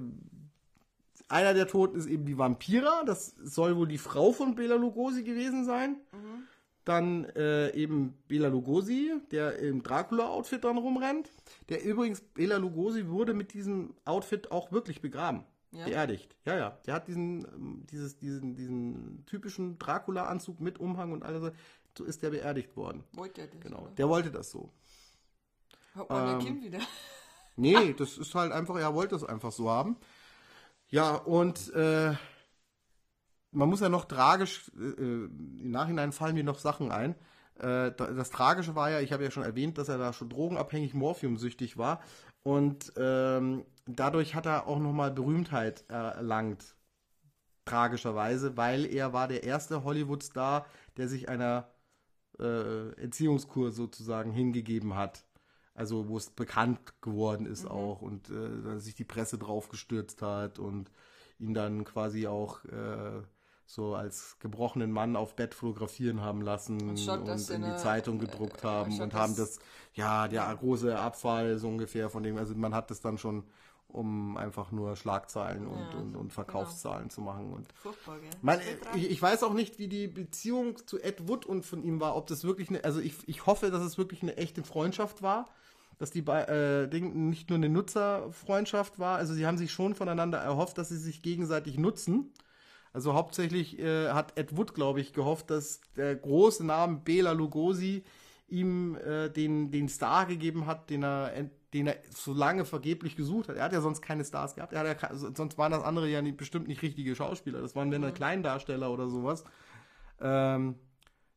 einer der Toten ist eben die Vampira, das soll wohl die Frau von Bela Lugosi gewesen sein. Mhm. Dann äh, eben Bela Lugosi, der im Dracula-Outfit dann rumrennt. Der übrigens, Bela Lugosi wurde mit diesem Outfit auch wirklich begraben. Ja? Beerdigt. Ja, ja. Der hat diesen, ähm, dieses, diesen, diesen typischen Dracula-Anzug mit Umhang und alles. So ist der beerdigt worden. Wollte er das? Genau. oder? Der wollte das so. Hat man ein ähm, Kind wieder. Nee, das ist halt einfach, er wollte es einfach so haben. Ja, und äh, man muss ja noch tragisch, äh, äh, im Nachhinein fallen mir noch Sachen ein. Äh, da- das Tragische war ja, ich habe ja schon erwähnt, dass er da schon drogenabhängig, morphiumsüchtig war. Und ähm, dadurch hat er auch nochmal Berühmtheit erlangt. Tragischerweise, weil er war der erste Hollywood-Star, der sich einer äh, Entziehungskur sozusagen hingegeben hat. Also wo es bekannt geworden ist auch und äh, sich die Presse drauf gestürzt hat und ihn dann quasi auch äh, so als gebrochenen Mann auf Bett fotografieren haben lassen und Anstatt, dass in die eine- Zeitung gedruckt äh, haben anstatt, und haben das, ja, der große Abfall so ungefähr von dem, also man hat das dann schon, um einfach nur Schlagzeilen und, Ja, und, und Verkaufszahlen zu machen und Furchtbar, gell? man, ich, ich weiß auch nicht, wie die Beziehung zu Ed Wood und von ihm war, ob das wirklich eine, also ich, ich hoffe, dass es wirklich eine echte Freundschaft war, dass die bei, äh, Ding nicht nur eine Nutzerfreundschaft war, also sie haben sich schon voneinander erhofft, dass sie sich gegenseitig nutzen. Also hauptsächlich äh, hat Ed Wood, glaube ich, gehofft, dass der große Name Bela Lugosi ihm äh, den, den Star gegeben hat, den er, den er so lange vergeblich gesucht hat. Er hat ja sonst keine Stars gehabt. Er hat ja, sonst waren das andere ja nicht, bestimmt nicht richtige Schauspieler. Das waren wenn dann Kleindarsteller oder sowas. Ähm,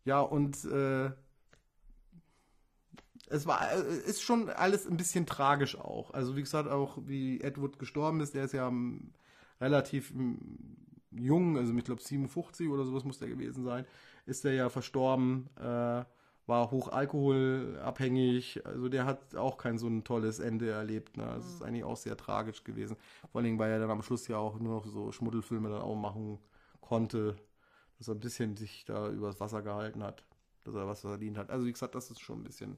ja, und äh, es war, äh, ist schon alles ein bisschen tragisch auch. Also wie gesagt, auch wie Ed Wood gestorben ist, der ist ja ähm, relativ ähm, jung, also ich glaube 57 oder sowas muss der gewesen sein, ist er ja verstorben, äh, war hoch alkoholabhängig, also der hat auch kein so ein tolles Ende erlebt. Ne? Das ist eigentlich auch sehr tragisch gewesen. Vor allen Dingen, weil er dann am Schluss ja auch nur noch so Schmuddelfilme dann auch machen konnte, dass er ein bisschen sich da übers Wasser gehalten hat, dass er was verdient hat. Also wie gesagt, das ist schon ein bisschen,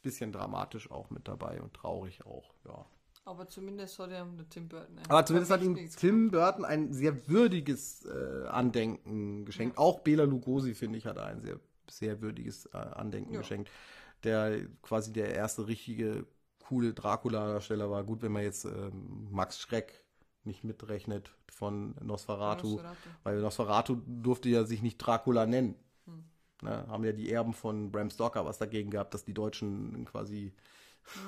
bisschen dramatisch auch mit dabei und traurig auch, ja. Aber zumindest hat er Tim Burton Aber zumindest hat ihm Tim Burton ein sehr würdiges äh, Andenken geschenkt. Auch Bela Lugosi, finde ich, hat ein sehr, sehr würdiges äh, Andenken Ja. geschenkt. Der quasi der erste richtige, coole Dracula-Darsteller war. Gut, wenn man jetzt ähm, Max Schreck nicht mitrechnet von Nosferatu. Nosferatu. Weil Nosferatu durfte ja sich nicht Dracula nennen. Ne, haben ja die Erben von Bram Stoker was dagegen gehabt, dass die Deutschen quasi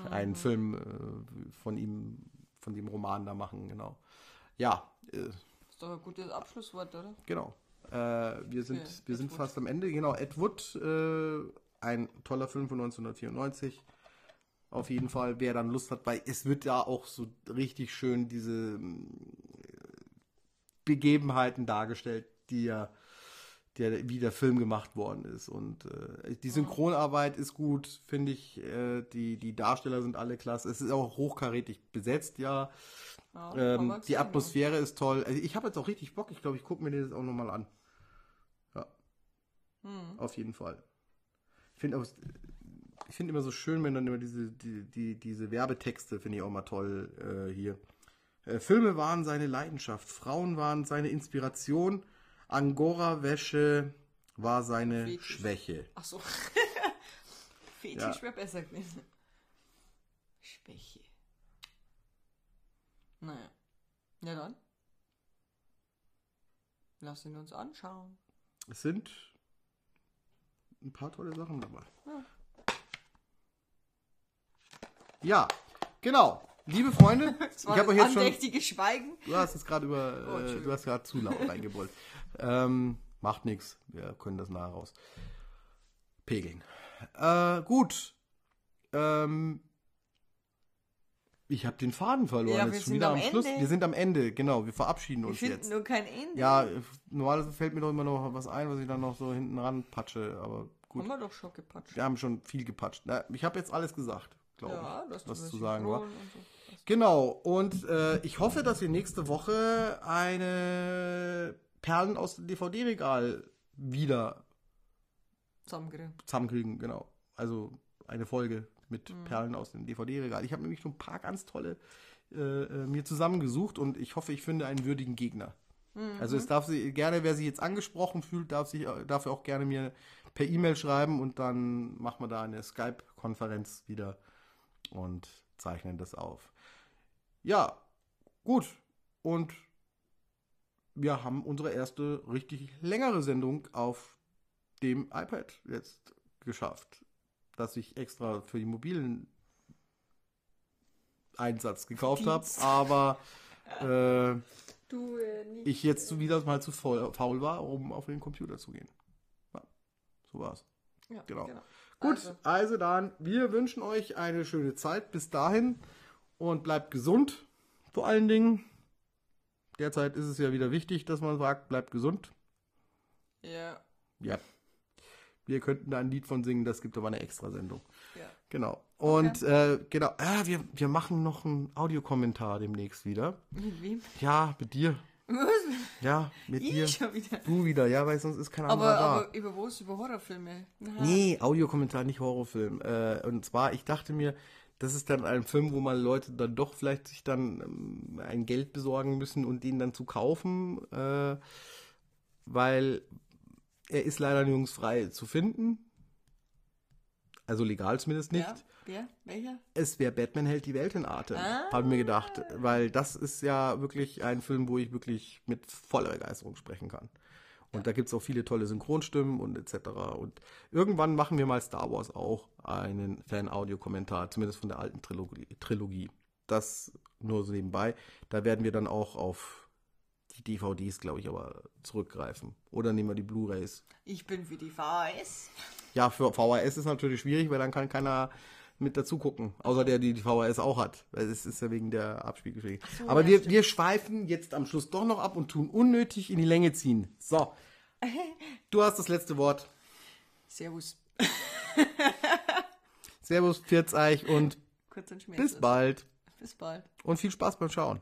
einen Film äh, von ihm, von dem Roman da machen, genau. Ja, äh, Ist doch ein gutes Abschlusswort, oder? genau. Äh, wir sind, Ja, wir Ed sind Wood. fast am Ende. Genau, Ed Wood, äh, ein toller Film von 1994. Auf jeden Fall, wer dann Lust hat, weil es wird ja auch so richtig schön diese ähm, Begebenheiten dargestellt, die ja der, wie der Film gemacht worden ist. Und äh, die Synchronarbeit ist gut, finde ich. Äh, die, die Darsteller sind alle klasse. Es ist auch hochkarätig besetzt, ja. Ja, Ähm, die Atmosphäre ist toll. Also ich habe jetzt auch richtig Bock. Ich glaube, ich gucke mir das auch nochmal an. Ja. Hm. Auf jeden Fall. Ich finde auch, ich finde immer so schön, wenn dann immer diese, die, die, diese Werbetexte, finde ich auch mal toll äh, hier. Äh, Filme waren seine Leidenschaft, Frauen waren seine Inspiration, Angora-Wäsche war seine Fetisch. Schwäche. Ach so. Fetisch Ja. wäre besser gewesen. Schwäche. Naja. Ja dann. Lass ihn uns anschauen. Es sind ein paar tolle Sachen dabei. Ja. Genau. Liebe Freunde, ich habe euch jetzt schon. Schweigen. Du hast es gerade über, Oh, äh, du hast gerade zu laut reingebrüllt. Ähm, macht nichts, wir können das nachher raus pegeln. Äh, gut. Ähm, ich habe den Faden verloren. Ja, jetzt wir schon sind wieder am am Schluss. Ende. Wir sind am Ende, genau. Wir verabschieden Wir uns finden jetzt. nur kein Ende. Ja, normalerweise fällt mir doch immer noch was ein, was ich dann noch so hinten ran patsche, aber gut. Haben wir doch schon gepatscht. Wir haben schon viel gepatscht. Na, ich habe jetzt alles gesagt, glaube Ja, ich, was zu sagen war. Genau, und äh, ich hoffe, dass wir nächste Woche eine Perlen aus dem DVD-Regal wieder Zusammengekriegt. zusammenkriegen, genau. Also eine Folge mit Perlen aus dem DVD-Regal. Ich habe nämlich schon ein paar ganz tolle äh, äh, mir zusammengesucht und ich hoffe, ich finde einen würdigen Gegner. Also es darf sie gerne, wer sich jetzt angesprochen fühlt, darf sich dafür auch gerne mir per E-Mail schreiben und dann machen wir da eine Skype-Konferenz wieder und zeichnen das auf. Ja, gut. Und wir haben unsere erste richtig längere Sendung auf dem iPad jetzt geschafft, das ich extra für die mobilen Einsatz gekauft habe, aber äh, Du, äh, nicht. ich jetzt so wieder mal zu faul, faul war, um auf den Computer zu gehen. Ja, so war's. ja, genau. genau. Gut, Also. also dann, wir wünschen euch eine schöne Zeit bis dahin und bleibt gesund, vor allen Dingen. Derzeit ist es ja wieder wichtig, dass man sagt, bleibt gesund. Ja, Ja. Wir könnten da ein Lied von singen, das gibt aber eine Extrasendung. ja. Genau. Und äh, genau, ah, wir, wir machen noch einen Audiokommentar demnächst wieder. Mit wem? Ja, mit dir. Was? Ja, mit dir. Ich schon wieder. Du wieder, ja, weil sonst ist kein anderer Aber, da. aber über was? Über Horrorfilme? Na, Nee, Audiokommentar, nicht Horrorfilm. Äh, und zwar, ich dachte mir, das ist dann ein Film, wo mal Leute dann doch vielleicht sich dann ähm, ein Geld besorgen müssen und den dann zu kaufen, äh, weil er ist leider nirgends zu finden. Also legal zumindest nicht. Ja, wer? Welcher? Es wäre Batman hält die Welt in Atem, Ah. habe ich mir gedacht. Weil das ist ja wirklich ein Film, wo ich wirklich mit voller Begeisterung sprechen kann. Und da gibt es auch viele tolle Synchronstimmen und etc. Und irgendwann machen wir mal Star Wars auch einen Fan-Audio-Kommentar, zumindest von der alten Trilogie, Trilogie. Das nur so nebenbei. Da werden wir dann auch auf die DVDs, glaube ich, aber zurückgreifen. Oder nehmen wir die Blu-Rays. Ich bin für die VHS. Ja, für VHS ist natürlich schwierig, weil dann kann keiner mit dazu gucken, außer der, die die VHS auch hat. Weil es ist ja wegen der Abspielgeschichte. Aber ja, wir, stimmt. wir schweifen jetzt am Schluss doch noch ab und tun unnötig in die Länge ziehen. So. Du hast das letzte Wort. Servus. Servus, Pfirzeich und und bis bald. Bis bald. Und viel Spaß beim Schauen.